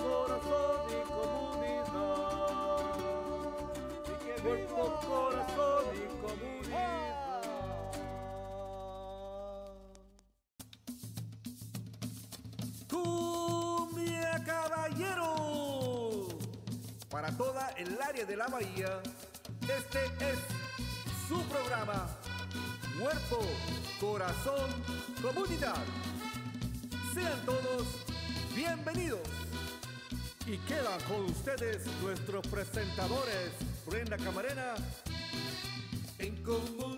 corazón y comunidad. Cuerpo, corazón y comunidad. Cumbia Caballero. Para toda el área de la bahía, este es su programa. Cuerpo, corazón, comunidad. Sean todos bienvenidos. Y quedan con ustedes nuestros presentadores, Brenda Camarena. En comunidad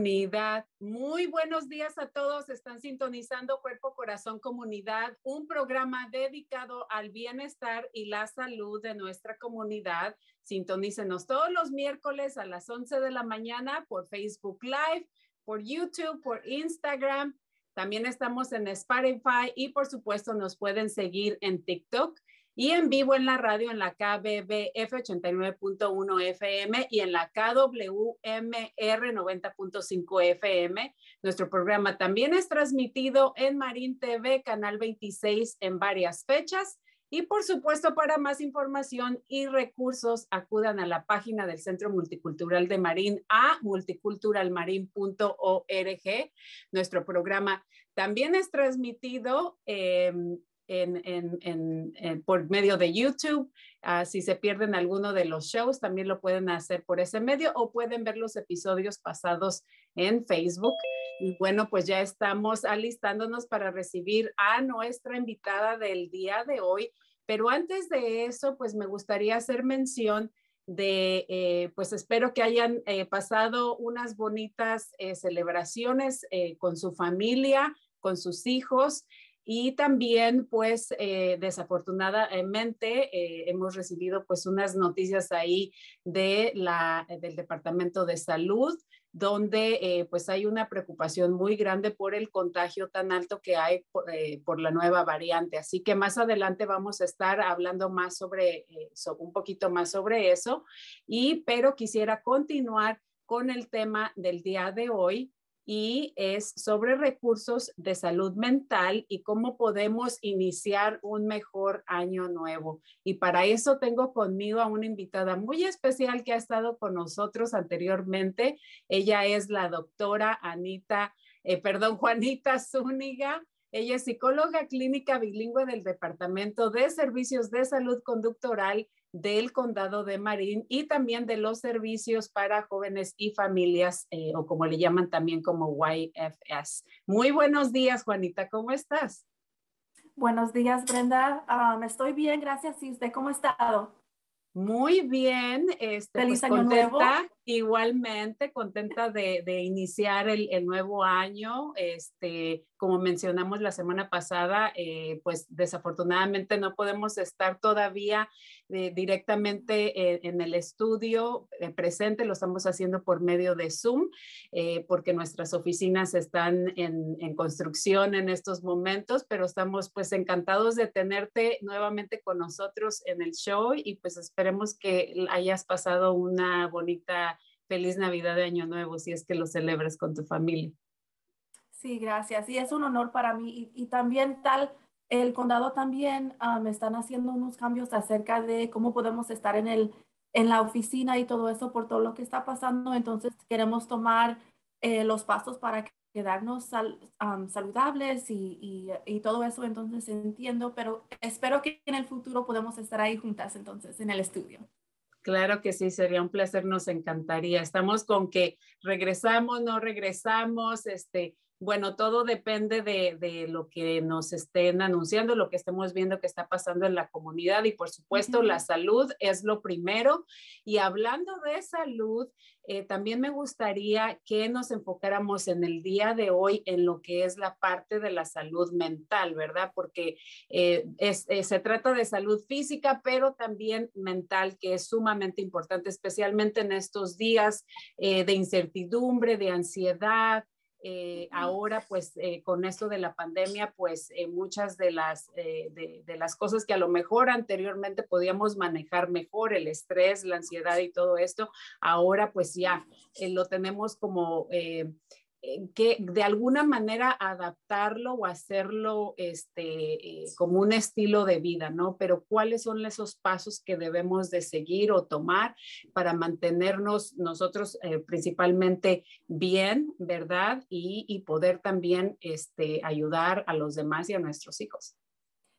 comunidad. Muy buenos días a todos. Están sintonizando Cuerpo, Corazón, Comunidad, un programa dedicado al bienestar y la salud de nuestra comunidad. Sintonícenos todos los miércoles a las 11 de la mañana por Facebook Live, por YouTube, por Instagram. También estamos en Spotify y por supuesto nos pueden seguir en TikTok y en vivo en la radio en la KBBF 89.1 FM y en la KWMR 90.5 FM. Nuestro programa también es transmitido en Marín TV, Canal 26 en varias fechas. Y por supuesto, para más información y recursos, acudan a la página del Centro Multicultural de Marín a multiculturalmarin.org. Nuestro programa también es transmitido eh, en, en, en, por medio de YouTube. Uh, si se pierden alguno de los shows, también lo pueden hacer por ese medio o pueden ver los episodios pasados en Facebook. Y bueno, pues ya estamos alistándonos para recibir a nuestra invitada del día de hoy. Pero antes de eso, pues me gustaría hacer mención de, eh, pues espero que hayan eh, pasado unas bonitas eh, celebraciones con su familia, con sus hijos. Y también, pues, eh, desafortunadamente, eh, hemos recibido, pues, unas noticias ahí de la, del Departamento de Salud, donde, eh, pues, hay una preocupación muy grande por el contagio tan alto que hay por, por la nueva variante. Así que más adelante vamos a estar hablando más sobre, sobre, un poquito más sobre eso. Y, pero quisiera continuar con el tema del día de hoy, y es sobre recursos de salud mental y cómo podemos iniciar un mejor año nuevo. Y para eso tengo conmigo a una invitada muy especial que ha estado con nosotros anteriormente. Ella es la doctora Anita, eh, perdón, Juanita Zúñiga. Ella es psicóloga clínica bilingüe del Departamento de Servicios de Salud Conductoral del condado de Marín y también de los servicios para jóvenes y familias, eh, o como le llaman también como YFS. Muy buenos días, Juanita, ¿cómo estás? Buenos días, Brenda. Um, estoy bien, gracias. ¿Y usted cómo ha estado? Muy bien, este, feliz pues, año contenta, nuevo. Igualmente, contenta de, iniciar el, nuevo año. Este, como mencionamos la semana pasada, eh, pues desafortunadamente no podemos estar todavía eh, directamente eh, en el estudio presente, lo estamos haciendo por medio de Zoom, porque nuestras oficinas están en, en construcción en estos momentos, pero estamos pues encantados de tenerte nuevamente con nosotros en el show y pues esperemos que hayas pasado una bonita, feliz Navidad de Año Nuevo, si es que lo celebres con tu familia. Sí, gracias. Y es un honor para mí. Y, y también tal, el condado también um, están haciendo unos cambios acerca de cómo podemos estar en, el, en la oficina y todo eso por todo lo que está pasando. Entonces queremos tomar eh, los pasos para quedarnos saludables y, y, todo eso, entonces entiendo, pero espero que en el futuro podamos estar ahí juntas entonces en el estudio. Claro que sí, sería un placer, nos encantaría. Estamos con que regresamos, no regresamos, este, bueno, todo depende de, lo que nos estén anunciando, lo que estemos viendo que está pasando en la comunidad y por supuesto la salud es lo primero. Y hablando de salud, eh, también me gustaría que nos enfocáramos en el día de hoy en lo que es la parte de la salud mental, ¿verdad? Porque eh, eh, se trata de salud física, pero también mental, que es sumamente importante, especialmente en estos días de incertidumbre, de ansiedad, eh, ahora, pues, eh, con esto de la pandemia, pues, eh, muchas de las, de, de, las cosas que a lo mejor anteriormente podíamos manejar mejor, el estrés, la ansiedad y todo esto, ahora, pues, ya lo tenemos como que de alguna manera adaptarlo o hacerlo este, eh, como un estilo de vida, ¿no? Pero cuáles son esos pasos que debemos de seguir o tomar para mantenernos nosotros eh, principalmente bien, ¿verdad? Y, y, poder también este, ayudar a los demás y a nuestros hijos.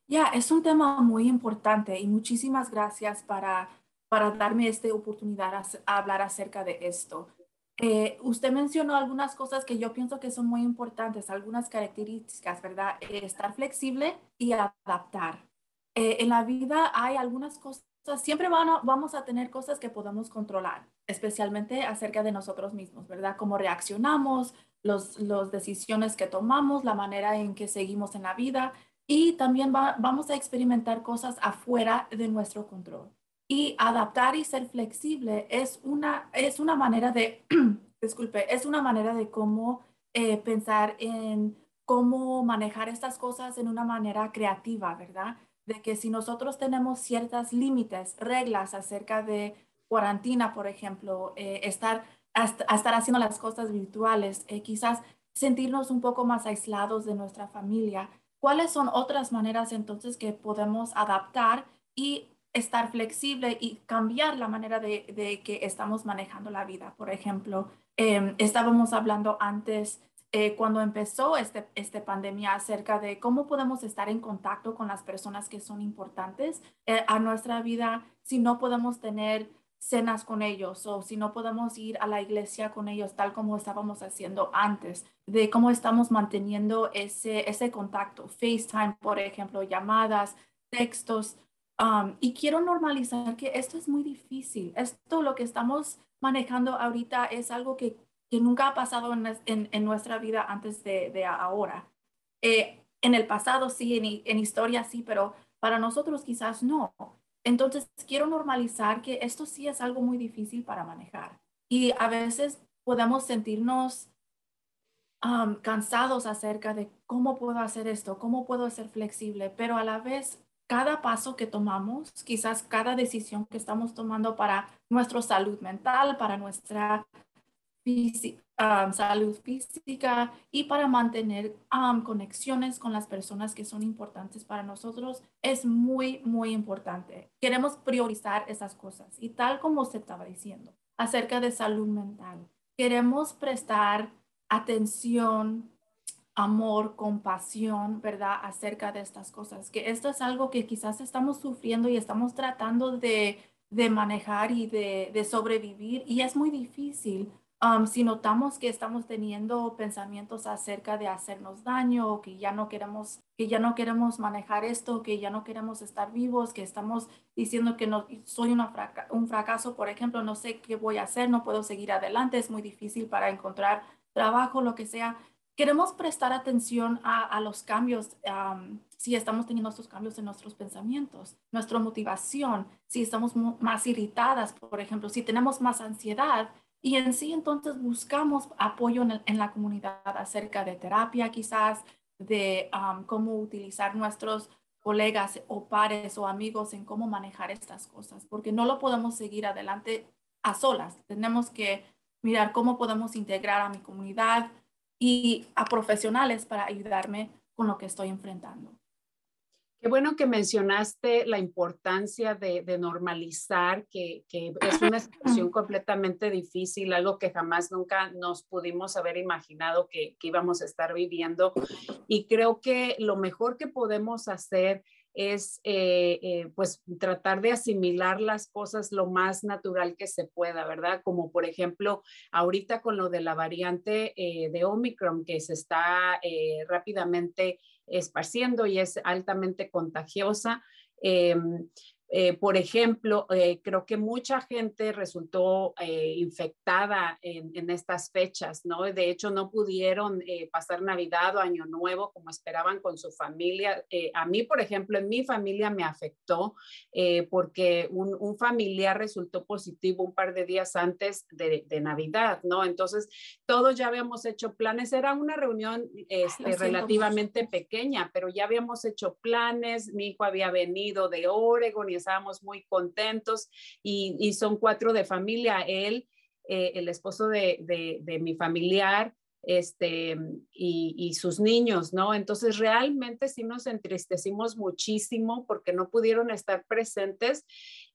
Ya, es un tema muy importante y muchísimas gracias para, para darme esta oportunidad a hablar acerca de esto. Eh, usted mencionó algunas cosas que yo pienso que son muy importantes, algunas características, ¿verdad? Eh, estar flexible y adaptar. Eh, en la vida hay algunas cosas, siempre vamos a tener cosas que podemos controlar, especialmente acerca de nosotros mismos, ¿verdad? Cómo reaccionamos, las los decisiones que tomamos, la manera en que seguimos en la vida y también vamos a experimentar cosas afuera de nuestro control. Y adaptar y ser flexible es una, es una manera de, disculpe, es una manera de cómo eh, pensar en cómo manejar estas cosas en una manera creativa, ¿verdad? De que si nosotros tenemos ciertas límites, reglas acerca de cuarentena, por ejemplo, eh, estar, estar haciendo las cosas virtuales, eh, quizás sentirnos un poco más aislados de nuestra familia, ¿cuáles son otras maneras entonces que podemos adaptar y estar flexible y cambiar la manera de, que estamos manejando la vida. Por ejemplo, em, estábamos hablando antes, eh, cuando empezó este, esta pandemia, acerca de cómo podemos estar en contacto con las personas que son importantes eh, a nuestra vida si no podemos tener cenas con ellos o si no podemos ir a la iglesia con ellos tal como estábamos haciendo antes, de cómo estamos manteniendo ese, ese contacto, FaceTime, por ejemplo, llamadas, textos, y quiero normalizar que esto es muy difícil. Esto, lo que estamos manejando ahorita, es algo que, que nunca ha pasado en, en, nuestra vida antes de, de ahora. Eh, en el pasado sí, en, en historia sí, pero para nosotros quizás no. Entonces, quiero normalizar que esto sí es algo muy difícil para manejar. Y a veces podemos sentirnos cansados acerca de cómo puedo hacer esto, cómo puedo ser flexible, pero a la vez cada paso que tomamos, quizás cada decisión que estamos tomando para nuestra salud mental, para nuestra salud física y para mantener conexiones con las personas que son importantes para nosotros es muy, muy importante. Queremos priorizar esas cosas y tal como se estaba diciendo acerca de salud mental, queremos prestar atención amor, compasión, ¿verdad? Acerca de estas cosas, que esto es algo que quizás estamos sufriendo y estamos tratando de, manejar y de, sobrevivir y es muy difícil. Um, si notamos que estamos teniendo pensamientos acerca de hacernos daño que ya no queremos que ya no queremos manejar esto, que ya no queremos estar vivos, que estamos diciendo que no soy una un fracaso, por ejemplo, no sé qué voy a hacer, no puedo seguir adelante, es muy difícil para encontrar trabajo, lo que sea queremos prestar atención a, los cambios, si estamos teniendo estos cambios en nuestros pensamientos, nuestra motivación, si estamos más irritadas, por ejemplo, si tenemos más ansiedad. Y en sí, entonces buscamos apoyo en, la comunidad acerca de terapia, quizás, de cómo utilizar nuestros colegas o pares o amigos en cómo manejar estas cosas, porque no lo podemos seguir adelante a solas. Tenemos que mirar cómo podemos integrar a mi comunidad, y a profesionales para ayudarme con lo que estoy enfrentando. Qué bueno que mencionaste la importancia de, normalizar, que, es una situación completamente difícil, algo que jamás nunca nos pudimos haber imaginado que, íbamos a estar viviendo. Y creo que lo mejor que podemos hacer es eh, eh, pues tratar de asimilar las cosas lo más natural que se pueda, ¿verdad? Como por ejemplo, ahorita con lo de la variante eh, de Omicron que se está rápidamente esparciendo y es altamente contagiosa. Eh, por ejemplo, eh, creo que mucha gente resultó eh, infectada en, estas fechas, ¿no? De hecho, no pudieron pasar Navidad o Año Nuevo como esperaban con su familia. a mí, por ejemplo, en mi familia me afectó porque un, familiar resultó positivo un par de días antes de, Navidad, ¿no? Entonces, todos ya habíamos hecho planes. Era una reunión este, relativamente pequeña, pero ya habíamos hecho planes. Mi hijo había venido de Oregon y estábamos muy contentos y, son cuatro de familia, él, eh, el esposo de, de, mi familiar, este, y, y, sus niños, ¿no? Entonces realmente sí nos entristecimos muchísimo porque no pudieron estar presentes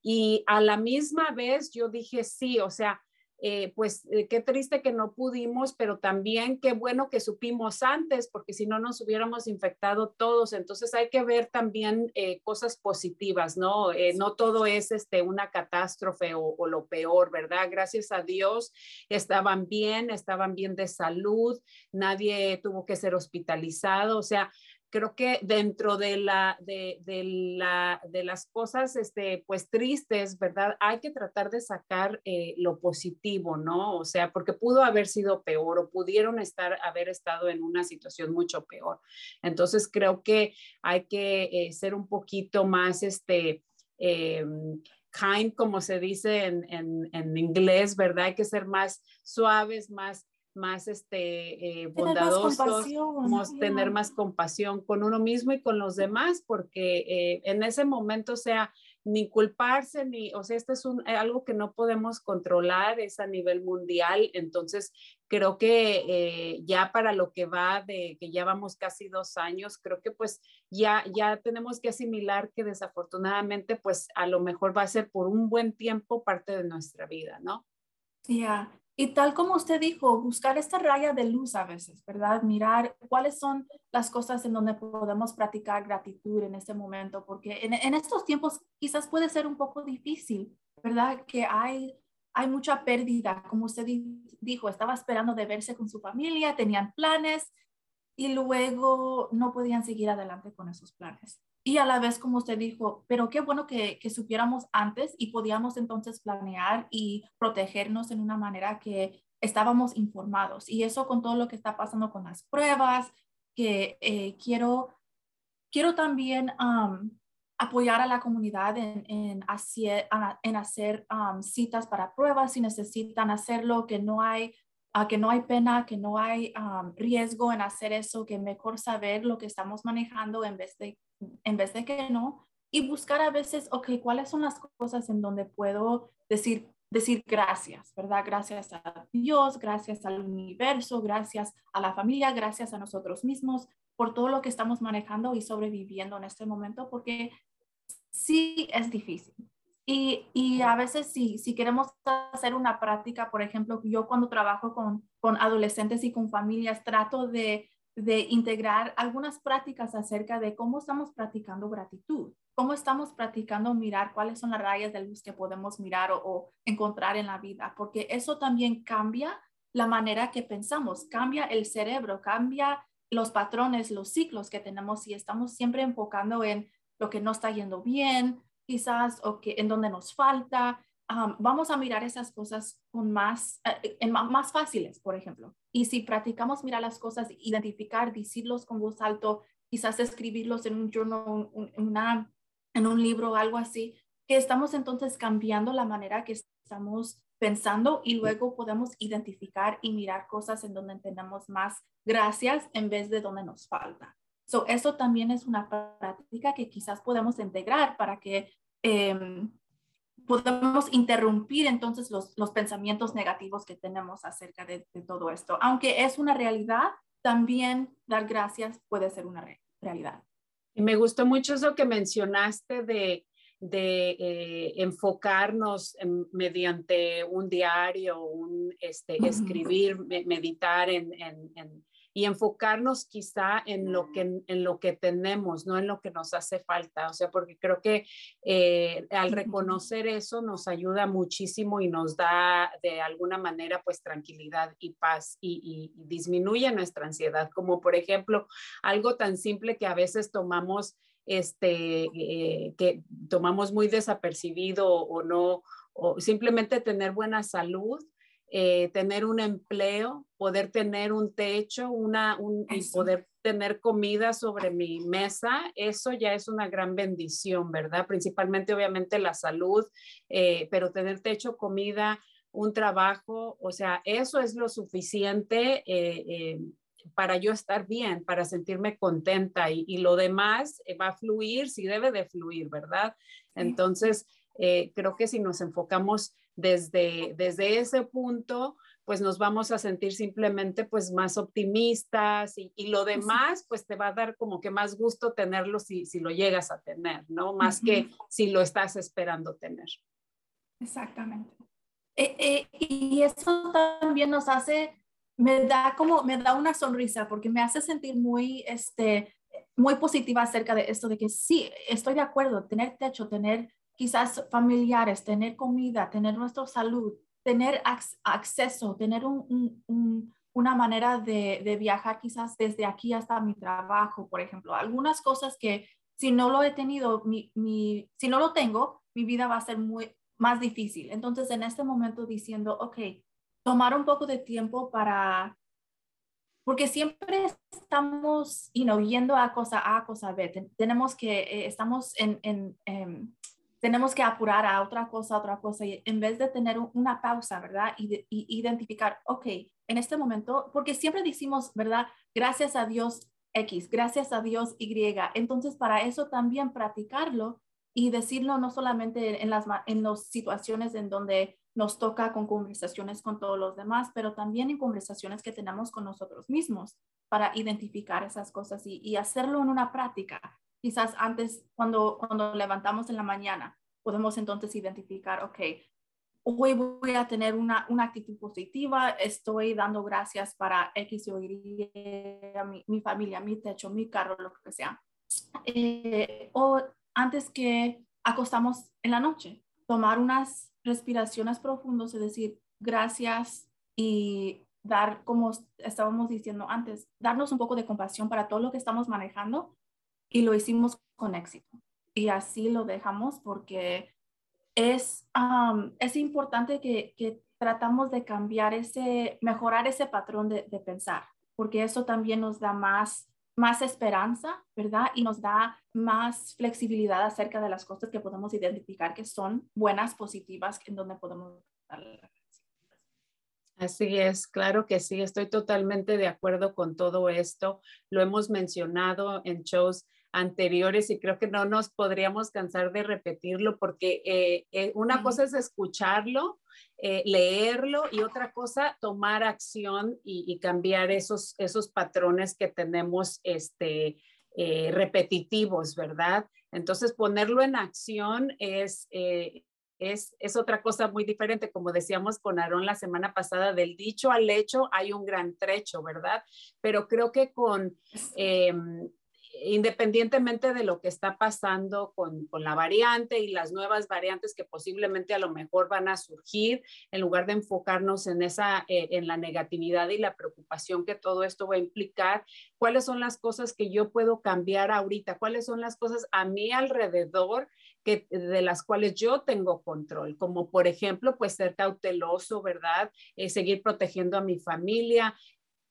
y a la misma vez yo dije, sí, o sea, eh, pues eh, qué triste que no pudimos, pero también qué bueno que supimos antes, porque si no nos hubiéramos infectado todos. Entonces hay que ver también eh, cosas positivas, ¿no? no todo es este, una catástrofe o, o, lo peor, ¿verdad? Gracias a Dios estaban bien, estaban bien de salud, nadie tuvo que ser hospitalizado, o sea, creo que dentro de, la, de, la, de las cosas, este, pues tristes, ¿verdad? Hay que tratar de sacar eh, lo positivo, ¿no? O sea, porque pudo haber sido peor o pudieron estar, haber estado en una situación mucho peor. Entonces, creo que hay que eh, ser un poquito más, este, em, kind, como se dice en, en, en inglés, ¿verdad? Hay que ser más suaves, más más este, eh, bondadosos, tener más compasión con uno mismo y con los demás, porque eh, en ese momento, o sea, ni culparse, ni, o sea, esto es un, algo que no podemos controlar, es a nivel mundial, entonces creo que eh, ya para lo que va de que ya vamos casi dos años, creo que pues ya, ya tenemos que asimilar que desafortunadamente pues a lo mejor va a ser por un buen tiempo parte de nuestra vida, ¿no? Ya, y tal como usted dijo, buscar esta raya de luz a veces, ¿verdad? Mirar cuáles son las cosas en donde podemos practicar gratitud en este momento, porque en, estos tiempos quizás puede ser un poco difícil, ¿verdad? Que hay, hay mucha pérdida, como usted dijo, estaba esperando de verse con su familia, tenían planes y luego no podían seguir adelante con esos planes y a la vez, como usted dijo, pero qué bueno que, que, supiéramos antes y podíamos entonces planear y protegernos en una manera que estábamos informados. Y eso con todo lo que está pasando con las pruebas, que eh, quiero, quiero también apoyar a la comunidad en, en hacer, en hacer citas para pruebas si necesitan hacerlo, que no hay que no hay pena, que no hay riesgo en hacer eso, que mejor saber lo que estamos manejando en vez de, en vez de que no. Y buscar a veces, ok, ¿cuáles son las cosas en donde puedo decir, decir gracias, ¿verdad? Gracias a Dios, gracias al universo, gracias a la familia, gracias a nosotros mismos por todo lo que estamos manejando y sobreviviendo en este momento, porque sí es difícil. Y, y, a veces si, si queremos hacer una práctica, por ejemplo, yo cuando trabajo con, con adolescentes y con familias, trato de, de, integrar algunas prácticas acerca de cómo estamos practicando gratitud, cómo estamos practicando mirar cuáles son las rayas de luz que podemos mirar o, encontrar en la vida, porque eso también cambia la manera que pensamos, cambia el cerebro, cambia los patrones, los ciclos que tenemos y estamos siempre enfocando en lo que no está yendo bien, quizás o que en donde nos falta. vamos a mirar esas cosas con más, eh, más fáciles, por ejemplo. Y si practicamos mirar las cosas, identificar, decirlos con voz alto, quizás escribirlos en un journal, en, una, en un libro o algo así, que estamos entonces cambiando la manera que estamos pensando y luego podemos identificar y mirar cosas en donde tenemos más gracias en vez de donde nos falta. So, eso también es una práctica que quizás podemos integrar para que eh, podamos interrumpir entonces los, los, pensamientos negativos que tenemos acerca de, todo esto. Aunque es una realidad, también dar gracias puede ser una realidad. Y me gustó mucho eso que mencionaste de, de eh, enfocarnos mediante un diario, un este, escribir, meditar en, en, y enfocarnos quizá en lo que, en lo que tenemos, no en lo que nos hace falta. O sea, porque creo que eh, al reconocer eso nos ayuda muchísimo y nos da de alguna manera pues tranquilidad y paz y, disminuye nuestra ansiedad. Como por ejemplo, algo tan simple que a veces tomamos este, eh, que tomamos muy desapercibido o no, o simplemente tener buena salud eh, tener un empleo, poder tener un techo, una, y poder tener comida sobre mi mesa, eso ya es una gran bendición, ¿verdad? Principalmente, obviamente, la salud, eh, pero tener techo, comida, un trabajo, o sea, eso es lo suficiente. Eh, para yo estar bien, para sentirme contenta y, y, lo demás va a fluir si debe de fluir, ¿verdad? Entonces, creo que si nos enfocamos desde, desde ese punto, pues nos vamos a sentir simplemente pues más optimistas y, lo demás pues te va a dar como que más gusto tenerlo si, si lo llegas a tener, ¿no? Más que si lo estás esperando tener. Exactamente. Eh, eh, y eso también nos hace, me da como, me da una sonrisa porque me hace sentir muy, este, muy positiva acerca de esto, de que sí, estoy de acuerdo, tener techo, tener quizás familiares, tener comida, tener nuestra salud, tener acceso, tener una manera de, viajar quizás desde aquí hasta mi trabajo, por ejemplo. Algunas cosas que si no lo he tenido, mi, si no lo tengo, mi vida va a ser muy más difícil. Entonces, en este momento diciendo, ok, tomar un poco de tiempo para, porque siempre estamos you yendo a cosa A, cosa B. tenemos que, eh, estamos en, em, tenemos que apurar a otra cosa, otra cosa, y en vez de tener una pausa, ¿verdad? Y, identificar, ok, en este momento, porque siempre decimos, ¿verdad? Gracias a Dios X, gracias a Dios Y. Entonces, para eso también practicarlo y decirlo no solamente en las en las situaciones en donde nos toca con conversaciones con todos los demás, pero también en conversaciones que tenemos con nosotros mismos para identificar esas cosas y, hacerlo en una práctica quizás antes, cuando, cuando levantamos en la mañana, podemos entonces identificar, ok, hoy voy a tener una, una actitud positiva, estoy dando gracias para X o Y, mi, mi familia, mi techo, mi carro, lo que sea. Eh, o antes que acostamos en la noche, tomar unas respiraciones profundas y decir gracias y dar, como estábamos diciendo antes, darnos un poco de compasión para todo lo que estamos manejando y lo hicimos con éxito. Y así lo dejamos porque es, es importante que, que, tratamos de cambiar ese, mejorar ese patrón de, pensar, porque eso también nos da más, más esperanza, ¿verdad? Y nos da más flexibilidad acerca de las cosas que podemos identificar que son buenas, positivas, en donde podemos Así es, claro que sí, estoy totalmente de acuerdo con todo esto. Lo hemos mencionado en shows anteriores y creo que no nos podríamos cansar de repetirlo porque eh, eh, una cosa es escucharlo, eh, leerlo y otra cosa tomar acción y, cambiar esos, esos patrones que tenemos este, repetitivos, ¿verdad? Entonces ponerlo en acción es... Es, es, otra cosa muy diferente, como decíamos con Aarón la semana pasada, del dicho al hecho hay un gran trecho, ¿verdad? Pero creo que con em, independientemente de lo que está pasando con, la variante y las nuevas variantes que posiblemente a lo mejor van a surgir, en lugar de enfocarnos en esa, eh, en la negatividad y la preocupación que todo esto va a implicar, cuáles son las cosas que yo puedo cambiar ahorita, cuáles son las cosas a mi alrededor que, de las cuales yo tengo control, como por ejemplo, pues ser cauteloso, ¿verdad? Eh, seguir protegiendo a mi familia.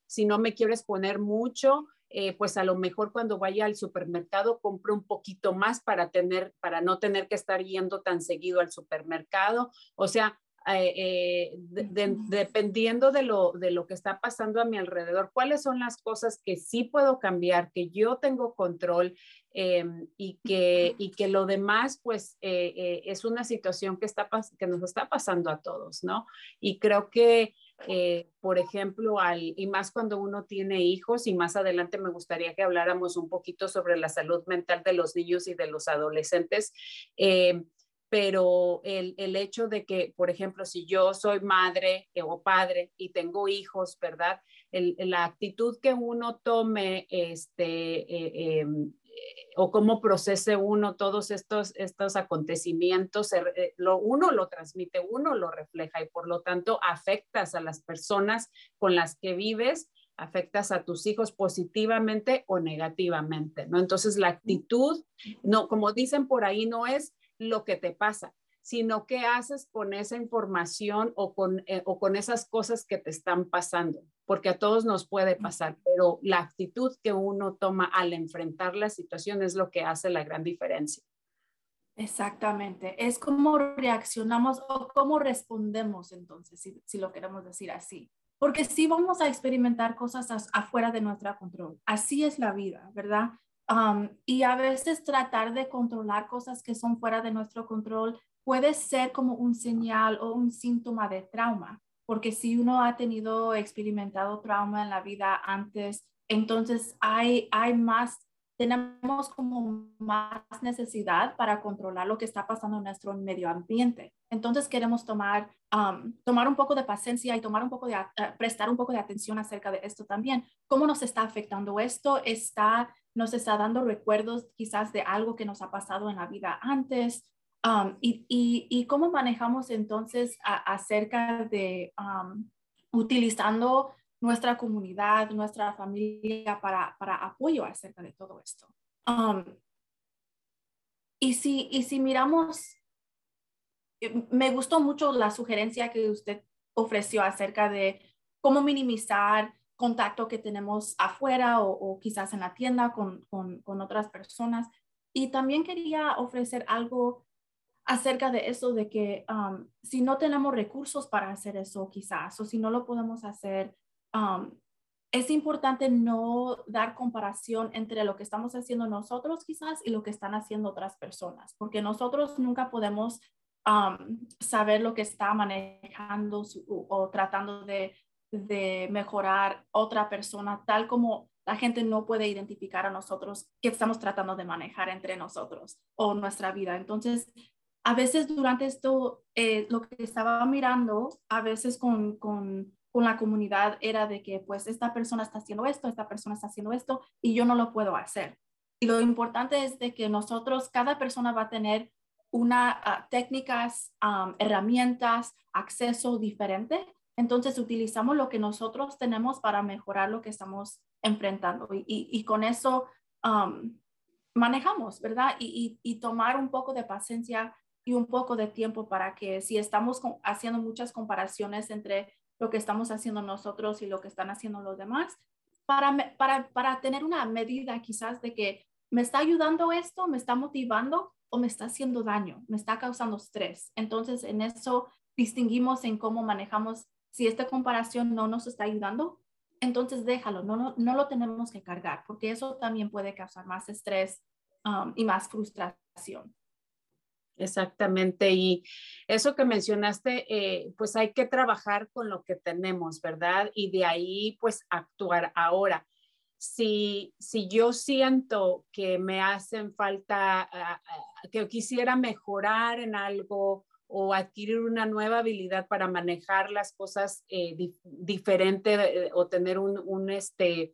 Si no me quiero exponer mucho, eh, pues a lo mejor cuando vaya al supermercado compro un poquito más para tener, para no tener que estar yendo tan seguido al supermercado. O sea, eh, eh, dependiendo de lo, de lo que está pasando a mi alrededor, cuáles son las cosas que sí puedo cambiar, que yo tengo control em, y, que, y que lo demás, pues, es una situación que, está, que nos está pasando a todos, ¿no? Y creo que eh, por ejemplo, al, y más cuando uno tiene hijos, y más adelante me gustaría que habláramos un poquito sobre la salud mental de los niños y de los adolescentes. Eh, pero el, el, hecho de que, por ejemplo, si yo soy madre eh, o padre y tengo hijos, ¿verdad? El, la actitud que uno tome, este, em, o cómo procese uno todos estos, estos acontecimientos, eh, lo, uno lo transmite, uno lo refleja y por lo tanto afectas a las personas con las que vives, afectas a tus hijos positivamente o negativamente, ¿no? Entonces la actitud, no, como dicen por ahí, no es lo que te pasa, sino qué haces con esa información o con, eh, o con esas cosas que te están pasando porque a todos nos puede pasar, pero la actitud que uno toma al enfrentar la situación es lo que hace la gran diferencia. Exactamente, es cómo reaccionamos o cómo respondemos entonces, si, lo queremos decir así. Porque sí vamos a experimentar cosas afuera de nuestro control. Así es la vida, ¿verdad? Um, y a veces tratar de controlar cosas que son fuera de nuestro control puede ser como un señal o un síntoma de trauma porque si uno ha tenido experimentado trauma en la vida antes, entonces hay, hay más, tenemos como más necesidad para controlar lo que está pasando en nuestro medio ambiente. Entonces queremos tomar, um, tomar un poco de paciencia y tomar un poco de, uh, prestar un poco de atención acerca de esto también. ¿Cómo nos está afectando esto? Está, nos está dando recuerdos quizás de algo que nos ha pasado en la vida antes Um, y, cómo manejamos entonces acerca de um, utilizando nuestra comunidad, nuestra familia para, apoyo acerca de todo esto? Um, y, si, y si miramos, eh, me gustó mucho la sugerencia que usted ofreció acerca de cómo minimizar contacto que tenemos afuera o, quizás en la tienda con, con, otras personas. Y también quería ofrecer algo acerca de eso, de que um, si no tenemos recursos para hacer eso quizás, o si no lo podemos hacer, um, es importante no dar comparación entre lo que estamos haciendo nosotros quizás y lo que están haciendo otras personas, porque nosotros nunca podemos um, saber lo que está manejando o, tratando de, de mejorar otra persona, tal como la gente no puede identificar a nosotros qué estamos tratando de manejar entre nosotros o nuestra vida. Entonces, a veces durante esto, eh, lo que estaba mirando, a veces con, con, con, la comunidad era de que pues esta persona está haciendo esto, esta persona está haciendo esto y yo no lo puedo hacer. Y lo importante es de que nosotros, cada persona va a tener una uh, técnicas, herramientas, acceso diferente. Entonces utilizamos lo que nosotros tenemos para mejorar lo que estamos enfrentando y, y, con eso manejamos, ¿verdad? Y, y, tomar un poco de paciencia y un poco de tiempo para que si estamos haciendo muchas comparaciones entre lo que estamos haciendo nosotros y lo que están haciendo los demás, para, para, para tener una medida quizás de que me está ayudando esto, me está motivando o me está haciendo daño, me está causando estrés. Entonces, en eso distinguimos en cómo manejamos, si esta comparación no nos está ayudando, entonces déjalo, no, no, no lo tenemos que cargar, porque eso también puede causar más estrés um, y más frustración. Exactamente. Y eso que mencionaste, eh, pues hay que trabajar con lo que tenemos, ¿verdad? Y de ahí, pues actuar ahora. Si, si yo siento que me hacen falta, ah, ah, que quisiera mejorar en algo o adquirir una nueva habilidad para manejar las cosas eh, diferente eh, o tener un, este,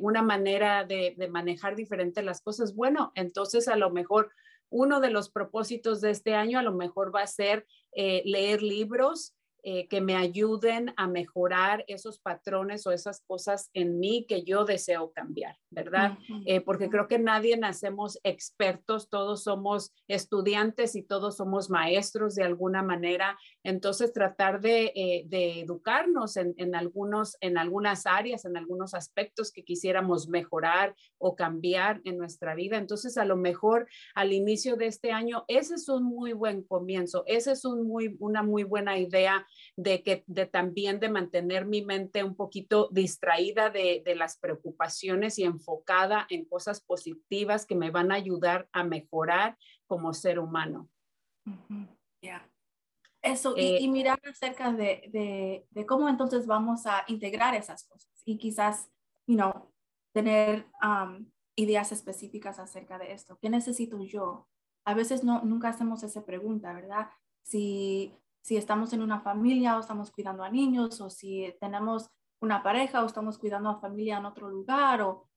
una manera de, de manejar diferente las cosas, bueno, entonces a lo mejor uno de los propósitos de este año a lo mejor va a ser eh, leer libros, eh, que me ayuden a mejorar esos patrones o esas cosas en mí que yo deseo cambiar, ¿verdad? Eh, porque creo que nadie nacemos expertos, todos somos estudiantes y todos somos maestros de alguna manera. Entonces, tratar de, eh, educarnos en, algunos, en algunas áreas, en algunos aspectos que quisiéramos mejorar o cambiar en nuestra vida. Entonces, a lo mejor al inicio de este año, ese es un muy buen comienzo, esa es un muy, una muy buena idea de que de también de mantener mi mente un poquito distraída de, las preocupaciones y enfocada en cosas positivas que me van a ayudar a mejorar como ser humano. Eso, y, eh, mirar acerca de, de, cómo entonces vamos a integrar esas cosas y quizás, you know, tener um, ideas específicas acerca de esto. ¿Qué necesito yo? A veces no, nunca hacemos esa pregunta, ¿verdad? Si, si estamos en una familia o estamos cuidando a niños o si tenemos una pareja o estamos cuidando a familia en otro lugar o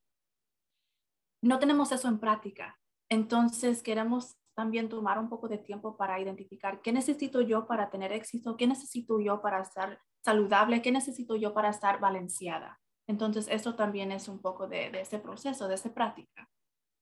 no tenemos eso en práctica. Entonces queremos también tomar un poco de tiempo para identificar qué necesito yo para tener éxito, qué necesito yo para estar saludable, qué necesito yo para estar balanceada. Entonces, eso también es un poco de, de ese proceso, de esa práctica.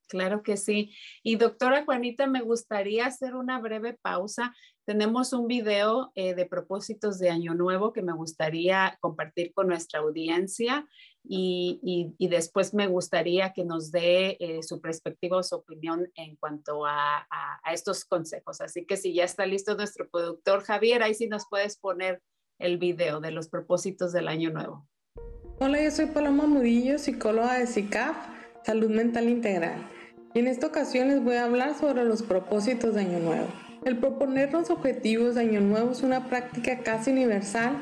Claro que sí. Y doctora Juanita, me gustaría hacer una breve pausa. Tenemos un video eh, de propósitos de Año Nuevo que me gustaría compartir con nuestra audiencia y, después me gustaría que nos dé eh, su perspectiva o su opinión en cuanto a, estos consejos. Así que si ya está listo nuestro productor Javier, ahí sí nos puedes poner el video de los propósitos del Año Nuevo. Hola, yo soy Paloma Murillo, psicóloga de SICAF, Salud Mental Integral. En esta ocasión les voy a hablar sobre los propósitos de Año Nuevo. El proponernos objetivos de Año Nuevo es una práctica casi universal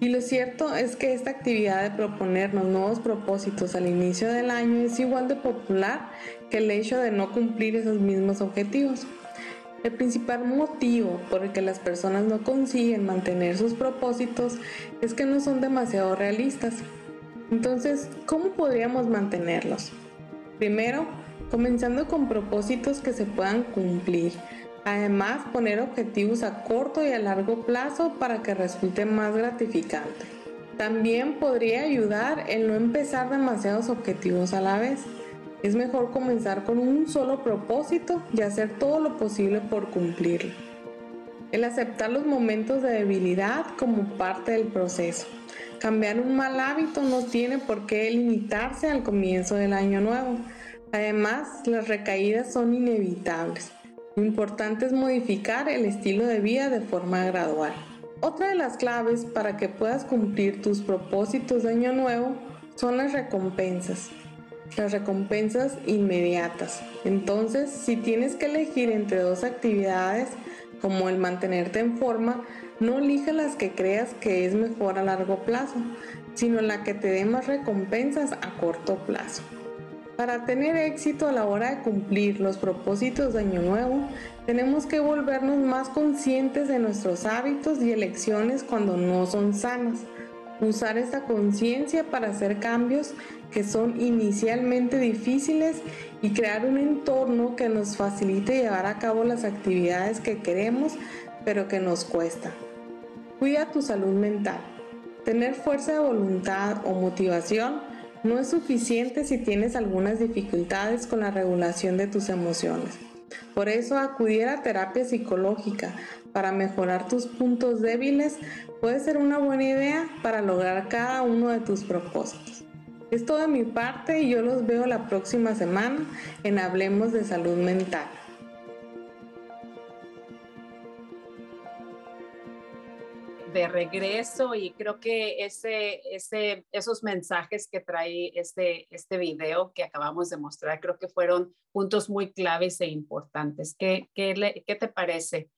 y lo cierto es que esta actividad de proponernos nuevos propósitos al inicio del año es igual de popular que el hecho de no cumplir esos mismos objetivos. El principal motivo por el que las personas no consiguen mantener sus propósitos es que no son demasiado realistas. Entonces, ¿cómo podríamos mantenerlos? Primero, comenzando con propósitos que se puedan cumplir. Además, poner objetivos a corto y a largo plazo para que resulte más gratificante. También podría ayudar el no empezar demasiados objetivos a la vez. Es mejor comenzar con un solo propósito y hacer todo lo posible por cumplirlo. El aceptar los momentos de debilidad como parte del proceso. Cambiar un mal hábito no tiene por qué limitarse al comienzo del año nuevo. Además, las recaídas son inevitables. Lo importante es modificar el estilo de vida de forma gradual. Otra de las claves para que puedas cumplir tus propósitos de año nuevo son las recompensas. Las recompensas inmediatas. Entonces, si tienes que elegir entre dos actividades, como el mantenerte en forma, no elija las que creas que es mejor a largo plazo, sino la que te dé más recompensas a corto plazo. Para tener éxito a la hora de cumplir los propósitos de Año Nuevo, tenemos que volvernos más conscientes de nuestros hábitos y elecciones cuando no son sanas. Usar esta conciencia para hacer cambios que son inicialmente difíciles y crear un entorno que nos facilite llevar a cabo las actividades que queremos pero que nos cuesta. Cuida tu salud mental. Tener fuerza de voluntad o motivación no es suficiente si tienes algunas dificultades con la regulación de tus emociones. Por eso acudir a terapia psicológica para mejorar tus puntos débiles puede ser una buena idea para lograr cada uno de tus propósitos. Es todo de mi parte y yo los veo la próxima semana en Hablemos de Salud Mental. De regreso y creo que ese, esos mensajes que trae este, este video que acabamos de mostrar, creo que fueron puntos muy claves e importantes. ¿Qué, qué, qué te parece,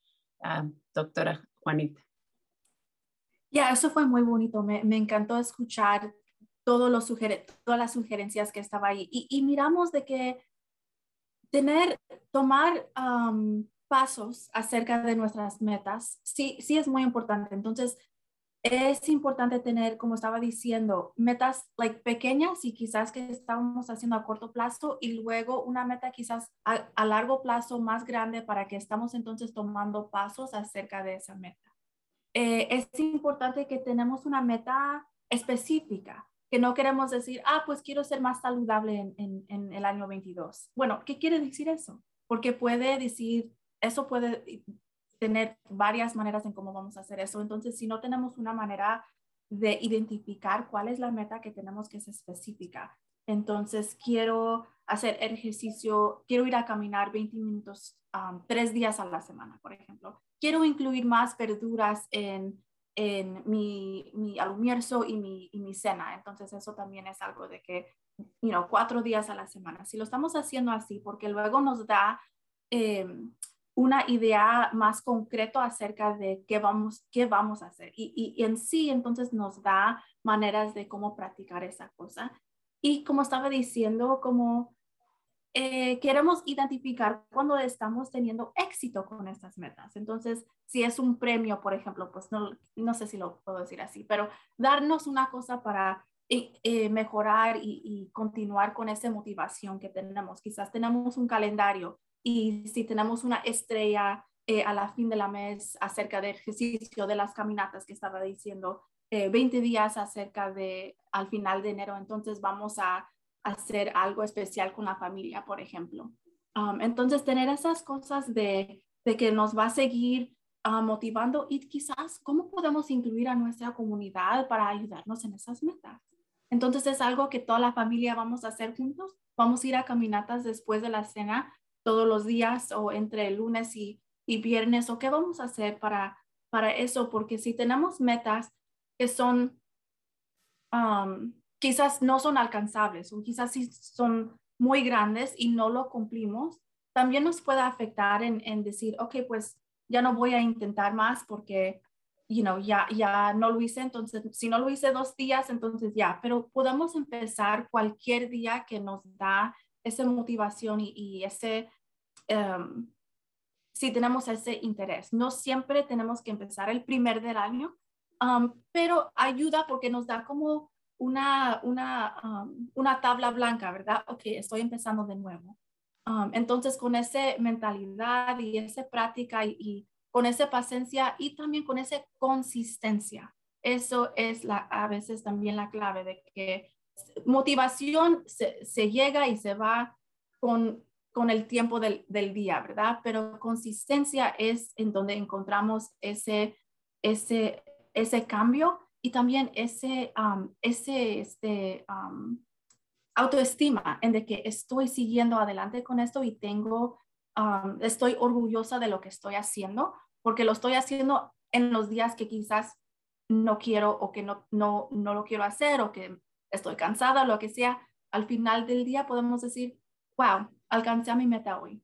ah, doctora Juanita? Ya, eso fue muy bonito. Me, me encantó escuchar todos los todas las sugerencias que estaba ahí. Y, y miramos de que tener, tomar pasos acerca de nuestras metas, sí, sí es muy importante. Entonces, es importante tener, como estaba diciendo, metas like, pequeñas y quizás que estamos haciendo a corto plazo y luego una meta quizás a, largo plazo más grande para que estamos entonces tomando pasos acerca de esa meta. Eh, es importante que tenemos una meta específica, que no queremos decir, ah, pues quiero ser más saludable en, en, en el año 22. Bueno, ¿qué quiere decir eso? Porque puede decir, eso puede tener varias maneras en cómo vamos a hacer eso. Entonces, si no tenemos una manera de identificar cuál es la meta que tenemos que ser específica, entonces quiero hacer ejercicio, quiero ir a caminar 20 minutos um, tres días a la semana, por ejemplo. Quiero incluir más verduras en, en mi, mi almuerzo y mi, y mi cena. Entonces, eso también es algo de que, you know, cuatro días a la semana. Si lo estamos haciendo así, porque luego nos da... Eh, una idea más concreto acerca de qué vamos, qué vamos a hacer. Y, y, en sí, entonces nos da maneras de cómo practicar esa cosa. Y como estaba diciendo, como eh, queremos identificar cuando estamos teniendo éxito con estas metas. Entonces, si es un premio, por ejemplo, pues no, no sé si lo puedo decir así, pero darnos una cosa para eh, eh, mejorar y, continuar con esa motivación que tenemos. Quizás tenemos un calendario y si tenemos una estrella eh, a la fin de la mes acerca del ejercicio, de las caminatas que estaba diciendo, 20 eh, días acerca de al final de enero, entonces vamos a hacer algo especial con la familia, por ejemplo. Um, entonces, tener esas cosas de, de, que nos va a seguir uh, motivando y quizás cómo podemos incluir a nuestra comunidad para ayudarnos en esas metas. Entonces, es algo que toda la familia vamos a hacer juntos. Vamos a ir a caminatas después de la cena todos los días o entre lunes y, viernes o qué vamos a hacer para, para eso, porque si tenemos metas que son, um, quizás no son alcanzables o quizás sí son muy grandes y no lo cumplimos, también nos puede afectar en, en decir, ok, pues ya no voy a intentar más porque, you know, ya, ya no lo hice, entonces, si no lo hice dos días, entonces ya, pero podemos empezar cualquier día que nos da esa motivación y, ese, em, si tenemos ese interés. No siempre tenemos que empezar el primer del año, um, pero ayuda porque nos da como una, una, um, una tabla blanca, ¿verdad? Ok, estoy empezando de nuevo. Um, entonces, con esa mentalidad y esa práctica y, y, con esa paciencia y también con esa consistencia, eso es la, a veces también la clave de que motivación se, llega y se va con, con el tiempo del, día, ¿verdad? Pero consistencia es en donde encontramos ese, ese, ese cambio y también ese, um, ese este, um, autoestima en de que estoy siguiendo adelante con esto y tengo, um, estoy orgullosa de lo que estoy haciendo, porque lo estoy haciendo en los días que quizás no quiero o que no, no, no lo quiero hacer o que estoy cansada, lo que sea, al final del día podemos decir, wow, alcancé a mi meta hoy.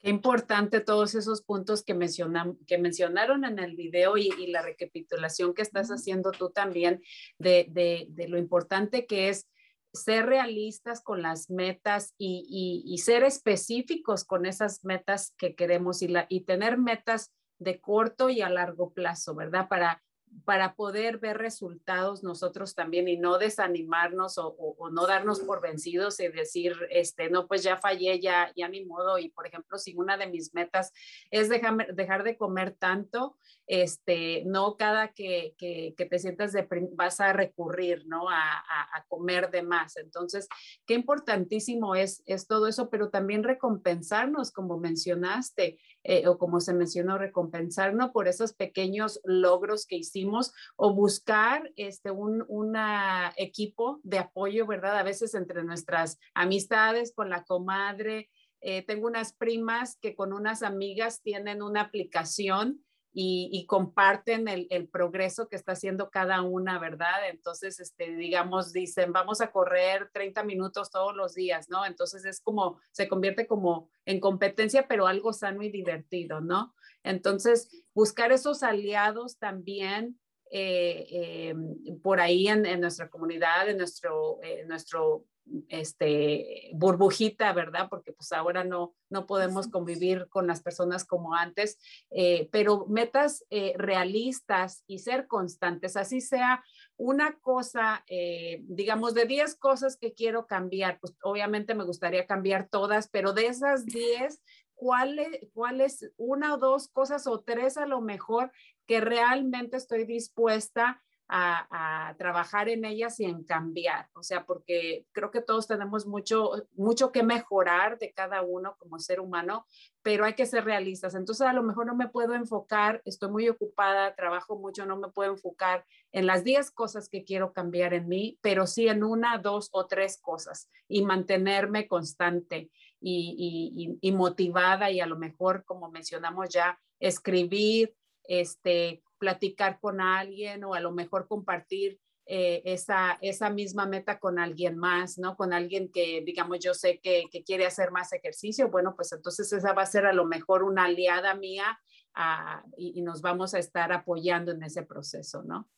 Qué importante todos esos puntos que, mencionan, que mencionaron en el video y, la recapitulación que estás haciendo tú también de, de, de, lo importante que es ser realistas con las metas y, y, y, ser específicos con esas metas que queremos y, la, y tener metas de corto y a largo plazo, ¿verdad? Para para poder ver resultados nosotros también y no desanimarnos o, no darnos por vencidos y decir, este, no, pues ya fallé, ya, ya ni modo. Y por ejemplo, si una de mis metas es dejar, dejar de comer tanto, este, no cada que, que, te sientas de vas a recurrir, ¿no? A, a, comer de más. Entonces, qué importantísimo es, es todo eso, pero también recompensarnos, como mencionaste, eh, o como se mencionó, recompensarnos por esos pequeños logros que hicimos o buscar este, un una equipo de apoyo, ¿verdad? A veces entre nuestras amistades, con la comadre. Eh, tengo unas primas que con unas amigas tienen una aplicación y, comparten el, progreso que está haciendo cada una, ¿verdad? Entonces, este, digamos, dicen, vamos a correr 30 minutos todos los días, ¿no? Entonces es como, se convierte como en competencia, pero algo sano y divertido, ¿no? Entonces, buscar esos aliados también eh, eh, por ahí en, nuestra comunidad, en nuestro, nuestro este, burbujita, ¿verdad? Porque pues ahora no, no podemos convivir con las personas como antes, eh, pero metas eh, realistas y ser constantes, así sea una cosa, eh, digamos, de 10 cosas que quiero cambiar, pues obviamente me gustaría cambiar todas, pero de esas 10, ¿cuáles cuál es una o dos cosas o tres a lo mejor que realmente estoy dispuesta a, trabajar en ellas y en cambiar, o sea, porque creo que todos tenemos mucho, mucho que mejorar de cada uno como ser humano, pero hay que ser realistas. Entonces, a lo mejor no me puedo enfocar, estoy muy ocupada, trabajo mucho, no me puedo enfocar en las 10 cosas que quiero cambiar en mí, pero sí en una, dos o tres cosas y mantenerme constante y, y motivada y a lo mejor, como mencionamos ya, escribir, este, platicar con alguien o a lo mejor compartir eh, esa, esa misma meta con alguien más, ¿no? Con alguien que, digamos, yo sé que, que, quiere hacer más ejercicio, bueno, pues entonces esa va a ser a lo mejor una aliada mía ah, y, y, nos vamos a estar apoyando en ese proceso, ¿no?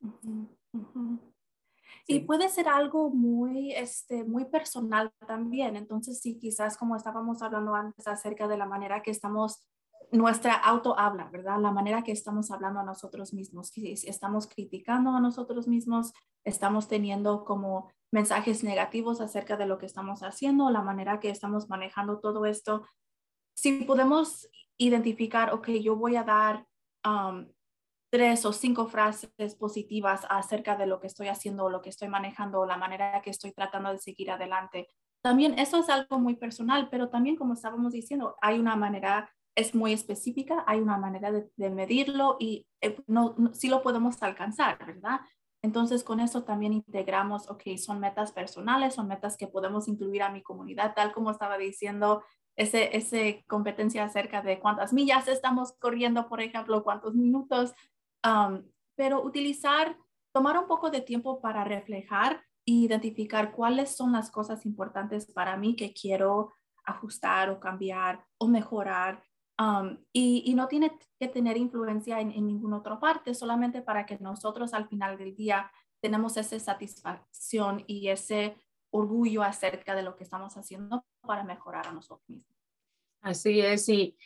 Uh -huh. Sí. Y puede ser algo muy, este, muy personal también. Entonces, sí, quizás como estábamos hablando antes acerca de la manera que estamos nuestra auto habla, ¿verdad? La manera que estamos hablando a nosotros mismos, si estamos criticando a nosotros mismos, estamos teniendo como mensajes negativos acerca de lo que estamos haciendo, la manera que estamos manejando todo esto. Si podemos identificar, ok, yo voy a dar um, tres o cinco frases positivas acerca de lo que estoy haciendo lo que estoy manejando la manera que estoy tratando de seguir adelante. También eso es algo muy personal, pero también como estábamos diciendo, hay una manera es muy específica, hay una manera de, medirlo y eh, no, no, sí lo podemos alcanzar, ¿verdad? Entonces, con eso también integramos, ok, son metas personales, son metas que podemos incluir a mi comunidad, tal como estaba diciendo, ese, ese competencia acerca de cuántas millas estamos corriendo, por ejemplo, cuántos minutos, pero utilizar, tomar un poco de tiempo para reflejar e identificar cuáles son las cosas importantes para mí que quiero ajustar o cambiar o mejorar Um, y, y, no tiene que tener influencia en, en ninguna otra parte, solamente para que nosotros al final del día tenemos esa satisfacción y ese orgullo acerca de lo que estamos haciendo para mejorar a nosotros mismos. Así es, y,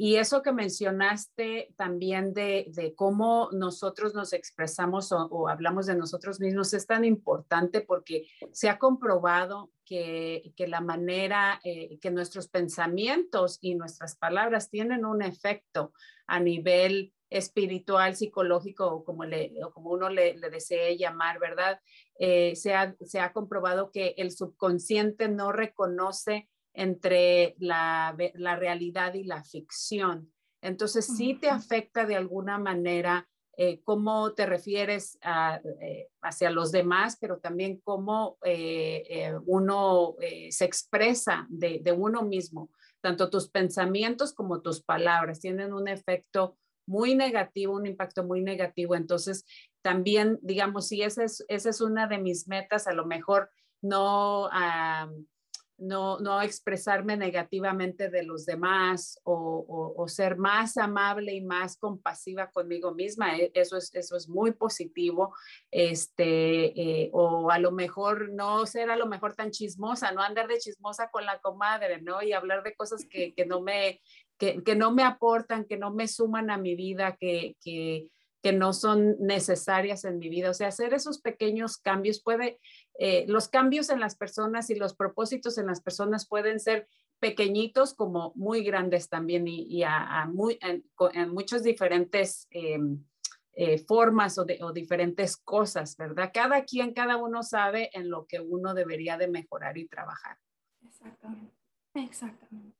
y eso que mencionaste también de, cómo nosotros nos expresamos o, hablamos de nosotros mismos es tan importante porque se ha comprobado que, la manera eh, que nuestros pensamientos y nuestras palabras tienen un efecto a nivel espiritual, psicológico o como, uno le, desee llamar, ¿verdad? Eh, se ha comprobado que el subconsciente no reconoce entre la, la realidad y la ficción. Entonces sí te afecta de alguna manera eh, cómo te refieres a, eh, hacia los demás, pero también cómo eh, eh uno eh, se expresa de, de, uno mismo. Tanto tus pensamientos como tus palabras tienen un efecto muy negativo, un impacto muy negativo. Entonces, también, digamos, si esa es, esa es una de mis metas, a lo mejor no... no, no expresarme negativamente de los demás o, o, ser más amable y más compasiva conmigo misma. E, eso es, eso es muy positivo. Este, eh, o a lo mejor no ser a lo mejor tan chismosa, no andar de chismosa con la comadre, ¿no? Y hablar de cosas que, que no, me, que, que, no me aportan, que no me suman a mi vida, que, que que no son necesarias en mi vida. O sea, hacer esos pequeños cambios puede, eh, los cambios en las personas y los propósitos en las personas pueden ser pequeñitos como muy grandes también y, y a, a muy, en, en, muchas diferentes eh, eh, formas o, de, o, diferentes cosas, ¿verdad? Cada quien, cada uno sabe en lo que uno debería de mejorar y trabajar. Exactamente, exactamente.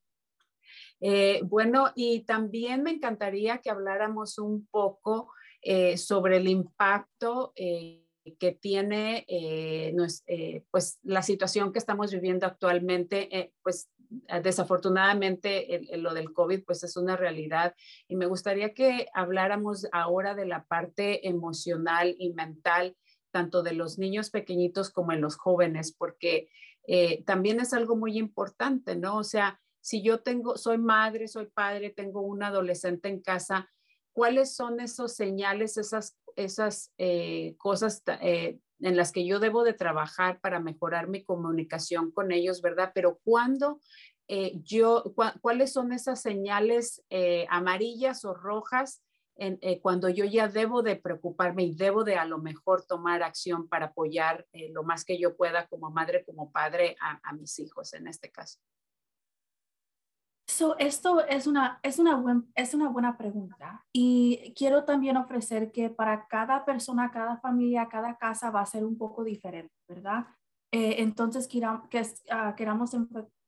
Eh, bueno, y también me encantaría que habláramos un poco eh, sobre el impacto eh, que tiene eh, eh, pues la situación que estamos viviendo actualmente, pues desafortunadamente lo del COVID pues es una realidad y me gustaría que habláramos ahora de la parte emocional y mental tanto de los niños pequeñitos como en los jóvenes, porque también es algo muy importante, ¿no? O sea, si yo tengo, soy madre, soy padre, tengo un adolescente en casa, cuáles son esos señales, esas, esas eh, cosas eh, en las que yo debo de trabajar para mejorar mi comunicación con ellos, ¿verdad? Pero cuando eh, yo, cu cuáles son esas señales amarillas o rojas en, cuando yo ya debo de preocuparme y debo de a lo mejor tomar acción para apoyar lo más que yo pueda como madre, como padre a mis hijos en este caso. So, esto es una, es, una buen, es una buena pregunta y quiero también ofrecer que para cada persona, cada familia, cada casa va a ser un poco diferente, ¿verdad? Eh, entonces, quiera, que, uh, queramos,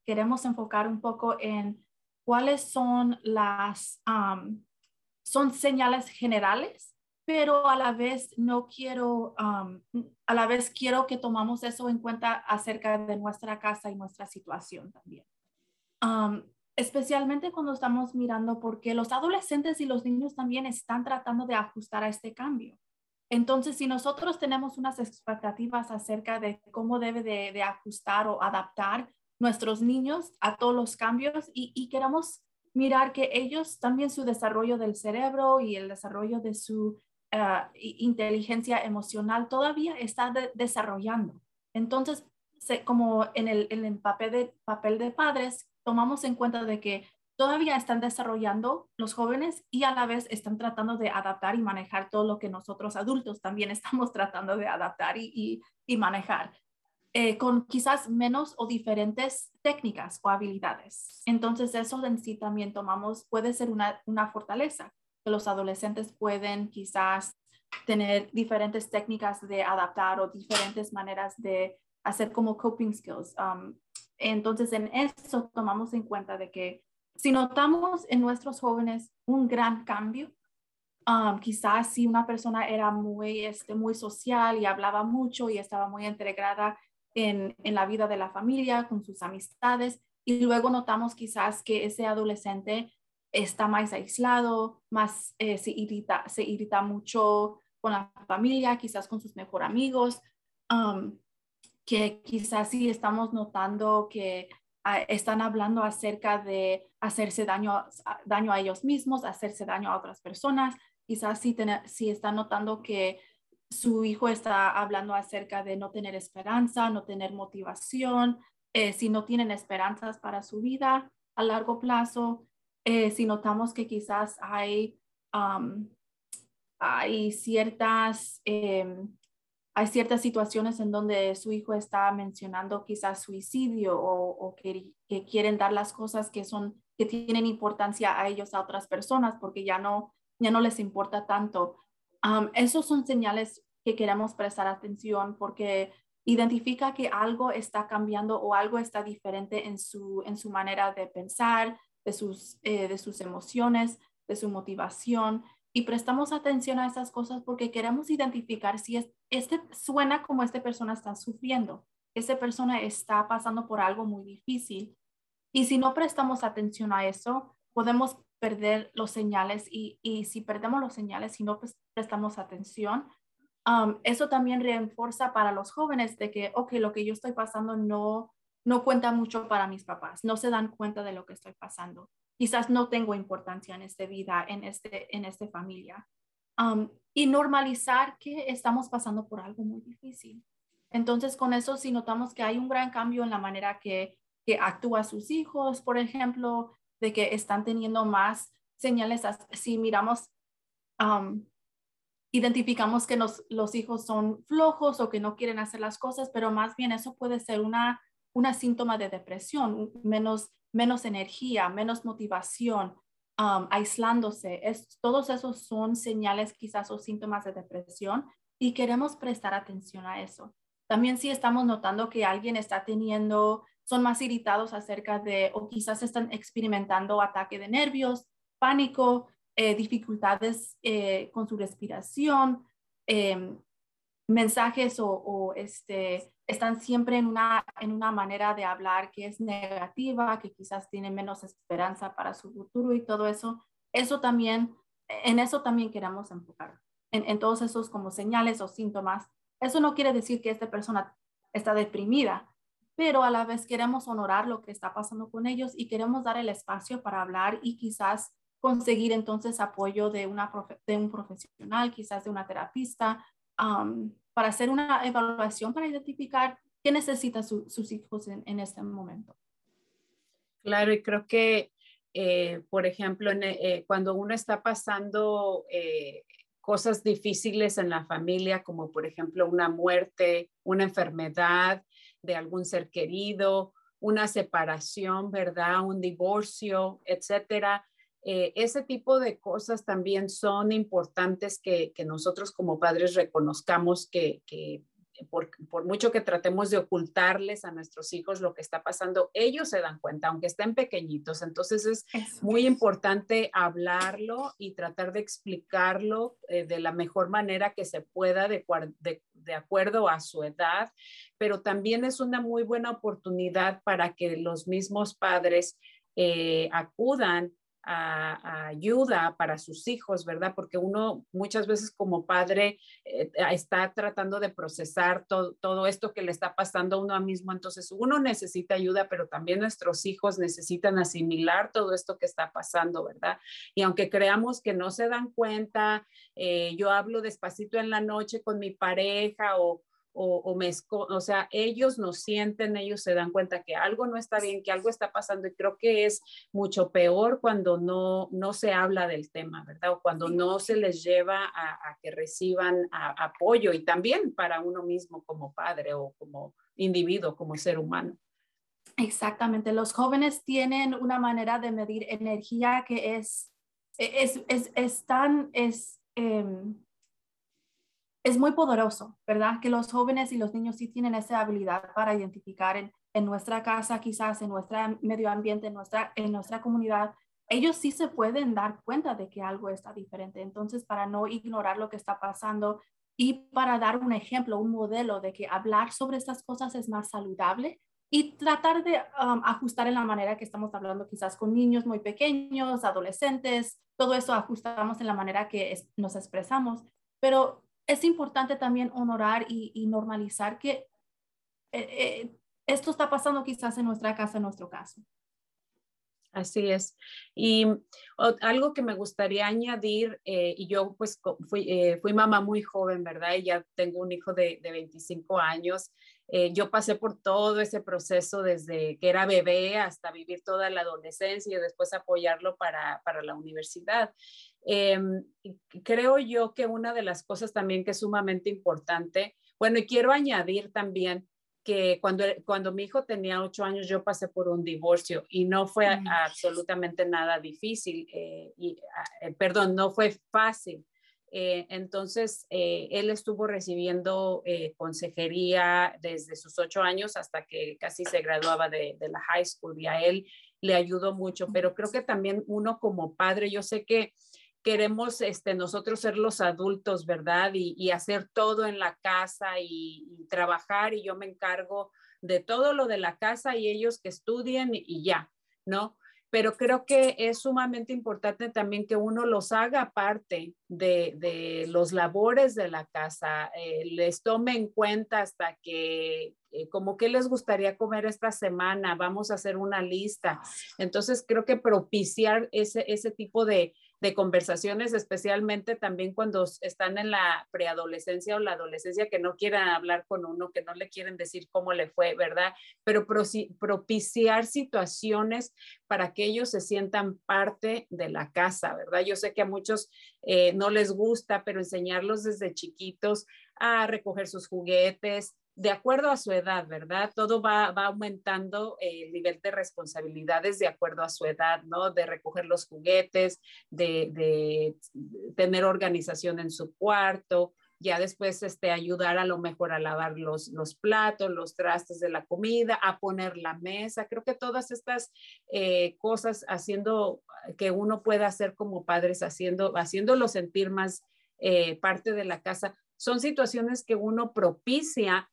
queremos enfocar un poco en cuáles son las, um, son señales generales, pero a la vez no quiero, um, a la vez quiero que tomamos eso en cuenta acerca de nuestra casa y nuestra situación también. Um, especialmente cuando estamos mirando porque los adolescentes y los niños también están tratando de ajustar a este cambio. Entonces, si nosotros tenemos unas expectativas acerca de cómo debe de, ajustar o adaptar nuestros niños a todos los cambios y, queremos mirar que ellos también su desarrollo del cerebro y el desarrollo de su ah, inteligencia emocional todavía está desarrollando. Entonces, como en el, papel, de, papel de padres, tomamos en cuenta de que todavía están desarrollando los jóvenes y a la vez están tratando de adaptar y manejar todo lo que nosotros adultos también estamos tratando de adaptar y, manejar, eh, con quizás menos o diferentes técnicas o habilidades. Entonces eso en sí también tomamos, puede ser una, fortaleza, que los adolescentes pueden quizás tener diferentes técnicas de adaptar o diferentes maneras de hacer como coping skills. Um, entonces, en eso tomamos en cuenta de que si notamos en nuestros jóvenes un gran cambio, um, quizás si una persona era muy, este, muy social y hablaba mucho y estaba muy integrada en, en la vida de la familia, con sus amistades, y luego notamos quizás que ese adolescente está más aislado, más eh, se, irrita, se irrita mucho con la familia, quizás con sus mejores amigos, um, que quizás sí estamos notando que están hablando acerca de hacerse daño, daño a ellos mismos, hacerse daño a otras personas. Quizás si, si están notando que su hijo está hablando acerca de no tener esperanza, no tener motivación, eh, si no tienen esperanzas para su vida a largo plazo, eh, si notamos que quizás hay, hay ciertas em, hay ciertas situaciones en donde su hijo está mencionando quizás suicidio o, que, quieren dar las cosas que son que tienen importancia a ellos a otras personas porque ya no ya no les importa tanto. esos son señales que queremos prestar atención porque identifica que algo está cambiando o algo está diferente en su, en su manera de pensar, de sus, eh, de sus emociones, de su motivación y prestamos atención a esas cosas porque queremos identificar si es, este suena como esta persona está sufriendo, esta persona está pasando por algo muy difícil. Y si no prestamos atención a eso, podemos perder los señales y, y si perdemos los señales y no prestamos atención, um, eso también refuerza para los jóvenes de que, ok, lo que yo estoy pasando no, no cuenta mucho para mis papás, no se dan cuenta de lo que estoy pasando quizás no tengo importancia en esta vida, en, este, en esta familia. Um, y normalizar que estamos pasando por algo muy difícil. Entonces, con eso, si notamos que hay un gran cambio en la manera que, que actúa sus hijos, por ejemplo, de que están teniendo más señales, si miramos, um, identificamos que los hijos son flojos o que no quieren hacer las cosas, pero más bien eso puede ser una, una síntoma de depresión, menos menos energía, menos motivación, aislándose. Es, todos esos son señales quizás o síntomas de depresión y queremos prestar atención a eso. También si estamos notando que alguien está teniendo, son más irritados acerca de o quizás están experimentando ataque de nervios, pánico, eh, dificultades eh, con su respiración, em, mensajes o, o, este, están siempre en una, en una manera de hablar que es negativa, que quizás tiene menos esperanza para su futuro y todo eso, eso también, en eso también queremos enfocar, en, en todos esos como señales o síntomas. Eso no quiere decir que esta persona está deprimida, pero a la vez queremos honorar lo que está pasando con ellos y queremos dar el espacio para hablar y quizás conseguir entonces apoyo de, una de un profesional, quizás de una terapista, para hacer una evaluación para identificar qué necesitan sus hijos en, este momento. Claro, y creo que, eh, por ejemplo, eh, cuando uno está pasando eh, cosas difíciles en la familia, como por ejemplo una muerte, una enfermedad de algún ser querido, una separación, ¿verdad? Un divorcio, etcétera. Eh, ese tipo de cosas también son importantes que, nosotros como padres reconozcamos que, por, mucho que tratemos de ocultarles a nuestros hijos lo que está pasando, ellos se dan cuenta, aunque estén pequeñitos. Entonces es muy importante hablarlo y tratar de explicarlo eh, de la mejor manera que se pueda de, de acuerdo a su edad, pero también es una muy buena oportunidad para que los mismos padres eh, acudan ayuda para sus hijos, ¿verdad? Porque uno muchas veces como padre eh, está tratando de procesar todo esto que le está pasando a uno mismo, entonces uno necesita ayuda, pero también nuestros hijos necesitan asimilar todo esto que está pasando, ¿verdad? Y aunque creamos que no se dan cuenta, eh, yo hablo despacito en la noche con mi pareja o o, me, o sea, ellos nos sienten, ellos se dan cuenta que algo no está bien, que algo está pasando y creo que es mucho peor cuando no, no se habla del tema, ¿verdad? O cuando no se les lleva a, que reciban apoyo y también para uno mismo como padre o como individuo, como ser humano. Exactamente, los jóvenes tienen una manera de medir energía que es, es, es, es tan, es, em, es muy poderoso, ¿verdad? Que los jóvenes y los niños sí tienen esa habilidad para identificar en, nuestra casa, quizás en nuestro medio ambiente, en nuestra, en nuestra comunidad. Ellos sí se pueden dar cuenta de que algo está diferente. Entonces, para no ignorar lo que está pasando y para dar un ejemplo, un modelo de que hablar sobre estas cosas es más saludable y tratar de um, ajustar en la manera que estamos hablando quizás con niños muy pequeños, adolescentes, todo eso ajustamos en la manera que nos expresamos, pero es importante también honorar y, normalizar que eh, eh, esto está pasando quizás en nuestra casa, en nuestro caso. Así es. Y algo que me gustaría añadir, eh, y yo pues fui, mamá muy joven, ¿verdad? Y ya tengo un hijo de, de 25 años. yo pasé por todo ese proceso desde que era bebé hasta vivir toda la adolescencia y después apoyarlo para la universidad. Em, creo yo que una de las cosas también que es sumamente importante, bueno, y quiero añadir también que cuando, cuando mi hijo tenía ocho años yo pasé por un divorcio y no fue mm. absolutamente nada difícil, eh, y, ah, eh, perdón, no fue fácil. Eh, entonces, él estuvo recibiendo consejería desde sus ocho años hasta que casi se graduaba de, de, la high school y a él le ayudó mucho, pero creo que también uno como padre, yo sé que queremos este, nosotros ser los adultos, ¿verdad? Y, hacer todo en la casa y, trabajar y yo me encargo de todo lo de la casa y ellos que estudien y, ya, ¿no? Pero creo que es sumamente importante también que uno los haga parte de, de los labores de la casa, eh, les tome en cuenta hasta que, eh, como que les gustaría comer esta semana, vamos a hacer una lista. Entonces creo que propiciar ese, ese tipo de, de conversaciones, especialmente también cuando están en la preadolescencia o la adolescencia que no quieran hablar con uno, que no le quieren decir cómo le fue, ¿verdad? Pero propiciar situaciones para que ellos se sientan parte de la casa, ¿verdad? Yo sé que a muchos eh, no les gusta, pero enseñarlos desde chiquitos a recoger sus juguetes, de acuerdo a su edad, ¿verdad? Todo va, aumentando el nivel de responsabilidades de acuerdo a su edad, ¿no? De recoger los juguetes, de, tener organización en su cuarto, ya después este, ayudar a lo mejor a lavar los, los platos, los trastes de la comida, a poner la mesa. Creo que todas estas eh, cosas haciendo que uno pueda hacer como padres, haciendo, haciéndolo sentir más eh, parte de la casa, son situaciones que uno propicia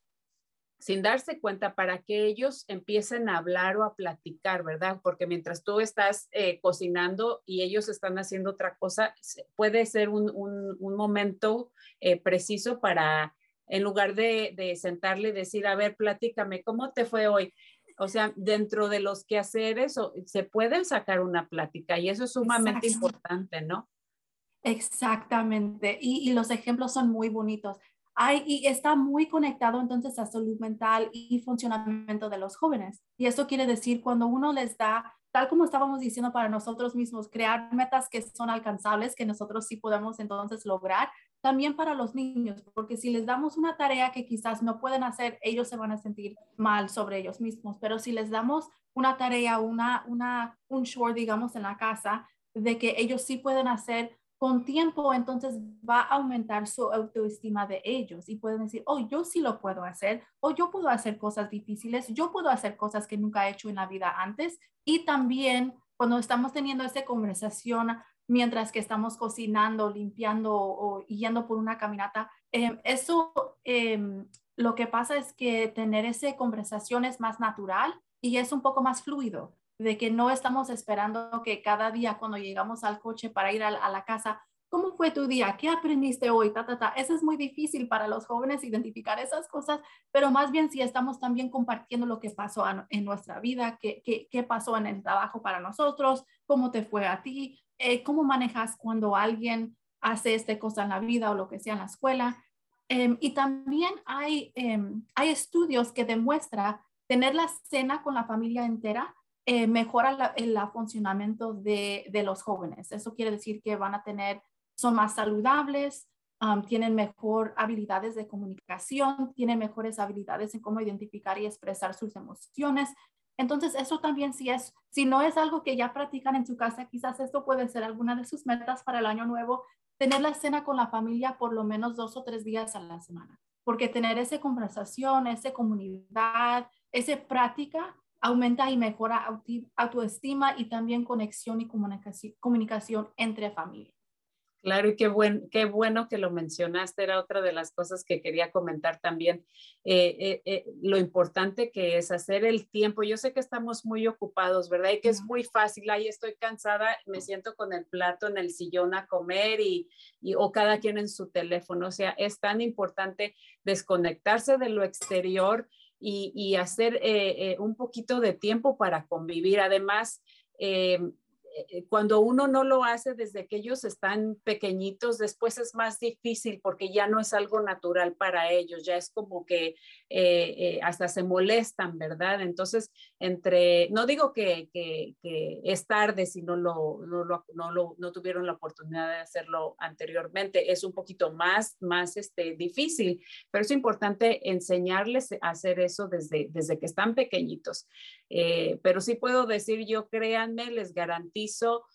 sin darse cuenta para que ellos empiecen a hablar o a platicar, ¿verdad? Porque mientras tú estás eh, cocinando y ellos están haciendo otra cosa, puede ser un, momento eh, preciso para, en lugar de, de, sentarle y decir, a ver, platícame, ¿cómo te fue hoy? O sea, dentro de los quehaceres se pueden sacar una plática y eso es sumamente importante, ¿no? Exactamente. y, los ejemplos son muy bonitos y está muy conectado entonces a salud mental y funcionamiento de los jóvenes. Y eso quiere decir cuando uno les da, tal como estábamos diciendo para nosotros mismos, crear metas que son alcanzables, que nosotros sí podemos entonces lograr, también para los niños, porque si les damos una tarea que quizás no pueden hacer, ellos se van a sentir mal sobre ellos mismos, pero si les damos una tarea, una, una, un short, digamos, en la casa, de que ellos sí pueden hacer, con tiempo entonces va a aumentar su autoestima de ellos y pueden decir, oh, yo sí lo puedo hacer, o yo puedo hacer cosas difíciles, yo puedo hacer cosas que nunca he hecho en la vida antes. Y también cuando estamos teniendo esta conversación mientras que estamos cocinando, limpiando o, yendo por una caminata, em, eso em, lo que pasa es que tener esa conversación es más natural y es un poco más fluido de que no estamos esperando que cada día cuando llegamos al coche para ir a, la casa, ¿cómo fue tu día? ¿Qué aprendiste hoy? Ta, ta, ta. Eso es muy difícil para los jóvenes identificar esas cosas, pero más bien si estamos también compartiendo lo que pasó en nuestra vida, qué, qué, qué, pasó en el trabajo para nosotros, cómo te fue a ti, eh, cómo manejas cuando alguien hace esta cosa en la vida o lo que sea en la escuela. Em, y también hay, em, hay estudios que demuestran tener la cena con la familia entera eh, mejora el funcionamiento de, de, los jóvenes. Eso quiere decir que van a tener, son más saludables, tienen mejor habilidades de comunicación, tienen mejores habilidades en cómo identificar y expresar sus emociones. Entonces, eso también si es, si no es algo que ya practican en su casa, quizás esto puede ser alguna de sus metas para el año nuevo, tener la cena con la familia por lo menos dos o tres días a la semana, porque tener esa conversación, esa comunidad, esa práctica aumenta y mejora autoestima y también conexión y comunicación, entre familias. Claro, y qué, buen, qué bueno que lo mencionaste, era otra de las cosas que quería comentar también, eh, eh, eh, lo importante que es hacer el tiempo. Yo sé que estamos muy ocupados, ¿verdad? Y que es muy fácil, ahí estoy cansada, me siento con el plato en el sillón a comer y, y, o cada quien en su teléfono. O sea, es tan importante desconectarse de lo exterior y, hacer eh, eh, un poquito de tiempo para convivir. Además, eh, cuando uno no lo hace desde que ellos están pequeñitos, después es más difícil porque ya no es algo natural para ellos, ya es como que eh, eh, hasta se molestan, ¿verdad? Entonces, entre, no digo que, que, es tarde si no, lo, no, lo, no, no, tuvieron la oportunidad de hacerlo anteriormente, es un poquito más, más este, difícil, pero es importante enseñarles a hacer eso desde, desde que están pequeñitos. Pero sí puedo decir yo, créanme, les garantizo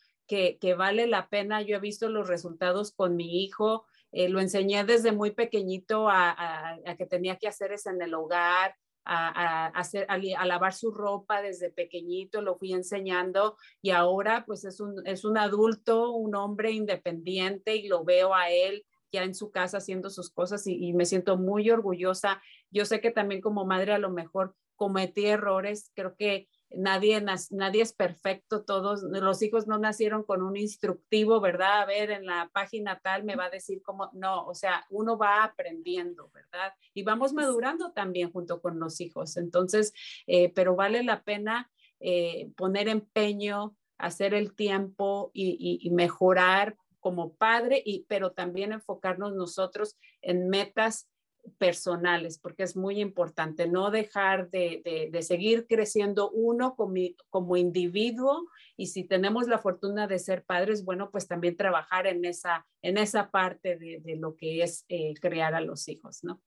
que, vale la pena. Yo he visto los resultados con mi hijo. Eh, lo enseñé desde muy pequeñito a, que tenía que hacer eso en el hogar, a, hacer, a, lavar su ropa desde pequeñito, lo fui enseñando y ahora pues es un, es un adulto, un hombre independiente y lo veo a él ya en su casa haciendo sus cosas y, me siento muy orgullosa. Yo sé que también como madre a lo mejor cometí errores, creo que nadie, nadie es perfecto, todos los hijos no nacieron con un instructivo, ¿verdad? A ver, en la página tal me va a decir cómo, no, o sea, uno va aprendiendo, ¿verdad? Y vamos madurando también junto con los hijos. Entonces, eh, pero vale la pena eh, poner empeño, hacer el tiempo y, y mejorar como padre, y, pero también enfocarnos nosotros en metas personales, porque es muy importante no dejar de, seguir creciendo uno como, como, individuo y si tenemos la fortuna de ser padres, bueno, pues también trabajar en esa, en esa parte de, lo que es eh, crear a los hijos, ¿no?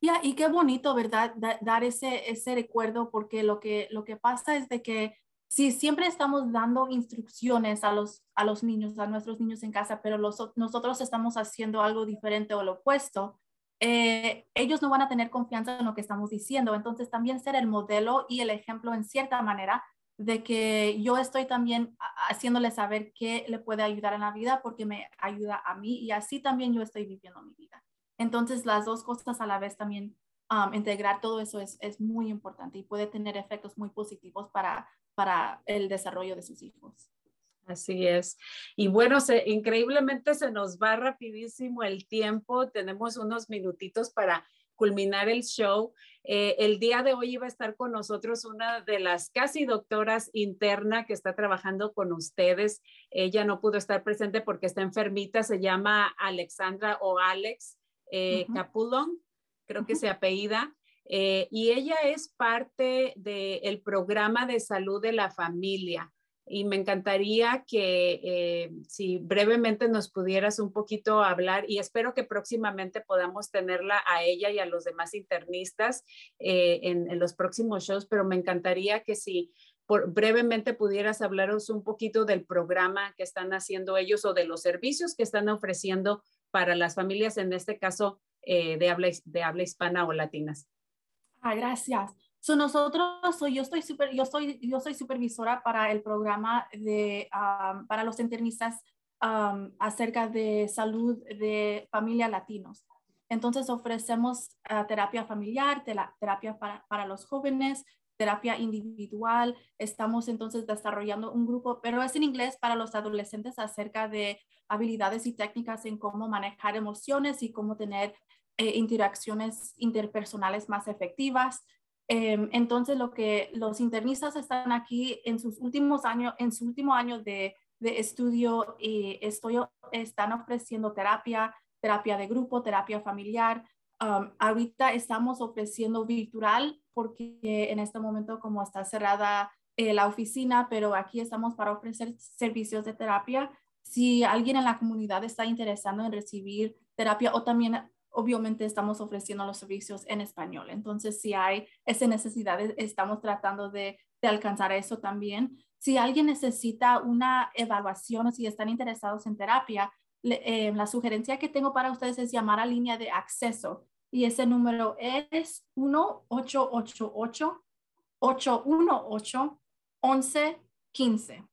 Ya, y qué bonito, ¿verdad? dar ese, ese recuerdo, porque lo que, lo que pasa es de que si siempre estamos dando instrucciones a los, a los niños, a nuestros niños en casa, pero los, nosotros estamos haciendo algo diferente o lo opuesto, eh, ellos no van a tener confianza en lo que estamos diciendo. Entonces, también ser el modelo y el ejemplo en cierta manera de que yo estoy también haciéndole saber qué le puede ayudar en la vida porque me ayuda a mí y así también yo estoy viviendo mi vida. Entonces, las dos cosas a la vez también, um, integrar todo eso es, es, muy importante y puede tener efectos muy positivos para, para el desarrollo de sus hijos. Así es. Y bueno, se, increíblemente se nos va rapidísimo el tiempo. Tenemos unos minutitos para culminar el show. Eh, el día de hoy iba a estar con nosotros una de las casi doctoras interna que está trabajando con ustedes. Ella no pudo estar presente porque está enfermita. Se llama Alexandra o Alex eh, Capulón, creo que se apellida. Eh, y ella es parte del programa de salud de la familia y me encantaría que eh, si brevemente nos pudieras un poquito hablar y espero que próximamente podamos tenerla a ella y a los demás internistas eh, en, los próximos shows, pero me encantaría que si brevemente pudieras hablaros un poquito del programa que están haciendo ellos o de los servicios que están ofreciendo para las familias, en este caso eh, de, habla, de habla hispana o latinas. Ah, gracias. So nosotros, yo estoy super, yo soy, yo soy supervisora para el programa de, para los internistas acerca de salud de familia latinos. Entonces ofrecemos ah, terapia familiar, terapia para, para, los jóvenes, terapia individual. Estamos entonces desarrollando un grupo, pero es en inglés para los adolescentes acerca de habilidades y técnicas en cómo manejar emociones y cómo tener eh, interacciones interpersonales más efectivas. Em, entonces, lo que los internistas están aquí en sus últimos años, en su último año de, de estudio, y estoy, están ofreciendo terapia, terapia de grupo, terapia familiar. Um, ahorita estamos ofreciendo virtual porque en este momento como está cerrada eh, la oficina, pero aquí estamos para ofrecer servicios de terapia. Si alguien en la comunidad está interesado en recibir terapia o también obviamente estamos ofreciendo los servicios en español. Entonces, si hay esa necesidad, estamos tratando de, de alcanzar eso también. Si alguien necesita una evaluación o si están interesados en terapia, eh, la sugerencia que tengo para ustedes es llamar a línea de acceso y ese número es 1-888-818-1115.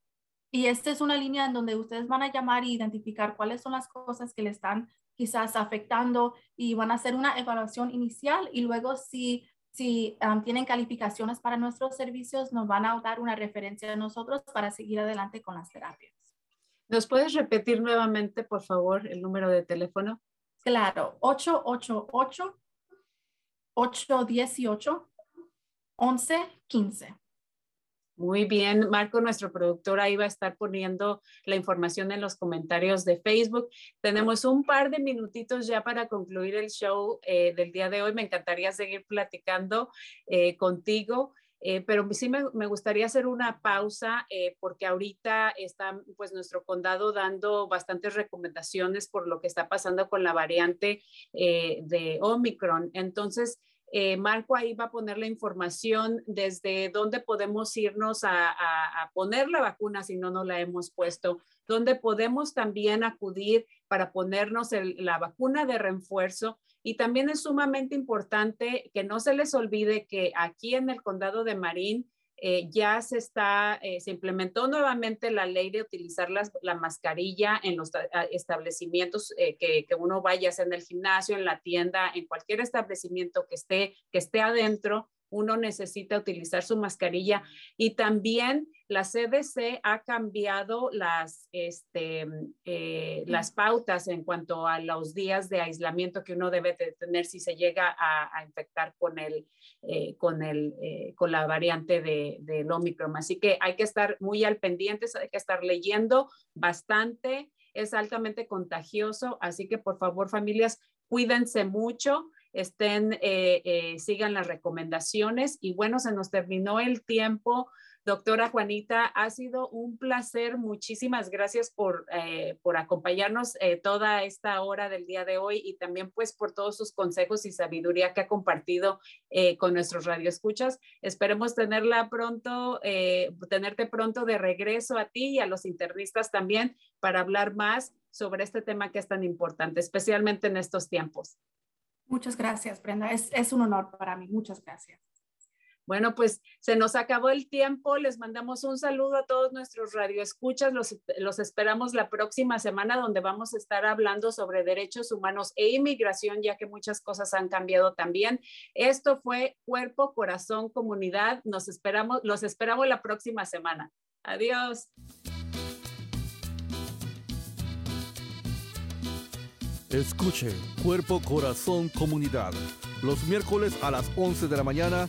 Y esta es una línea en donde ustedes van a llamar e identificar cuáles son las cosas que le están quizás afectando y van a hacer una evaluación inicial y luego si, si tienen calificaciones para nuestros servicios nos van a dar una referencia a nosotros para seguir adelante con las terapias. ¿Nos puedes repetir nuevamente, por favor, el número de teléfono? Claro, 888-818-1115. Muy bien, Marco, nuestro productor, ahí va a estar poniendo la información en los comentarios de Facebook. Tenemos un par de minutitos ya para concluir el show eh, del día de hoy. Me encantaría seguir platicando eh, contigo. Eh, pero sí me, gustaría hacer una pausa porque ahorita está pues nuestro condado dando bastantes recomendaciones por lo que está pasando con la variante de Omicron. Entonces, Marco ahí va a poner la información desde dónde podemos irnos a, poner la vacuna si no nos la hemos puesto, dónde podemos también acudir para ponernos la vacuna de refuerzo. Y también es sumamente importante que no se les olvide que aquí en el condado de Marín eh, ya se está, eh, se implementó nuevamente la ley de utilizar la mascarilla en los establecimientos eh, que, que, uno vaya, sea en el gimnasio, en la tienda, en cualquier establecimiento que esté, que esté adentro, uno necesita utilizar su mascarilla. Y también la CDC ha cambiado las, este, eh, las pautas en cuanto a los días de aislamiento que uno debe tener si se llega a, infectar con, el, eh, con, el, eh, con la variante de, del Omicron. Así que hay que estar muy al pendiente, hay que estar leyendo bastante. Es altamente contagioso, así que por favor familias, cuídense mucho estén, eh, eh, sigan las recomendaciones. Y bueno, se nos terminó el tiempo. Doctora Juanita, ha sido un placer. Muchísimas gracias por, eh, por acompañarnos toda esta hora del día de hoy y también pues por todos sus consejos y sabiduría que ha compartido con nuestros radioescuchas. Esperemos tenerla pronto, tenerte pronto de regreso a ti y a los internistas también para hablar más sobre este tema que es tan importante, especialmente en estos tiempos. Muchas gracias, Brenda. Es, es un honor para mí. Muchas gracias. Bueno, pues se nos acabó el tiempo. Les mandamos un saludo a todos nuestros radioescuchas. Los, los esperamos la próxima semana donde vamos a estar hablando sobre derechos humanos e inmigración, ya que muchas cosas han cambiado también. Esto fue Cuerpo, Corazón, Comunidad. Nos esperamos, los esperamos la próxima semana. Adiós. Escuche Cuerpo, Corazón, Comunidad los miércoles a las 11 de la mañana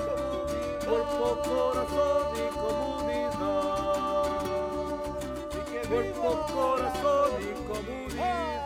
cuerpo, corazón y comunidad. Cuerpo, corazón y comunidad.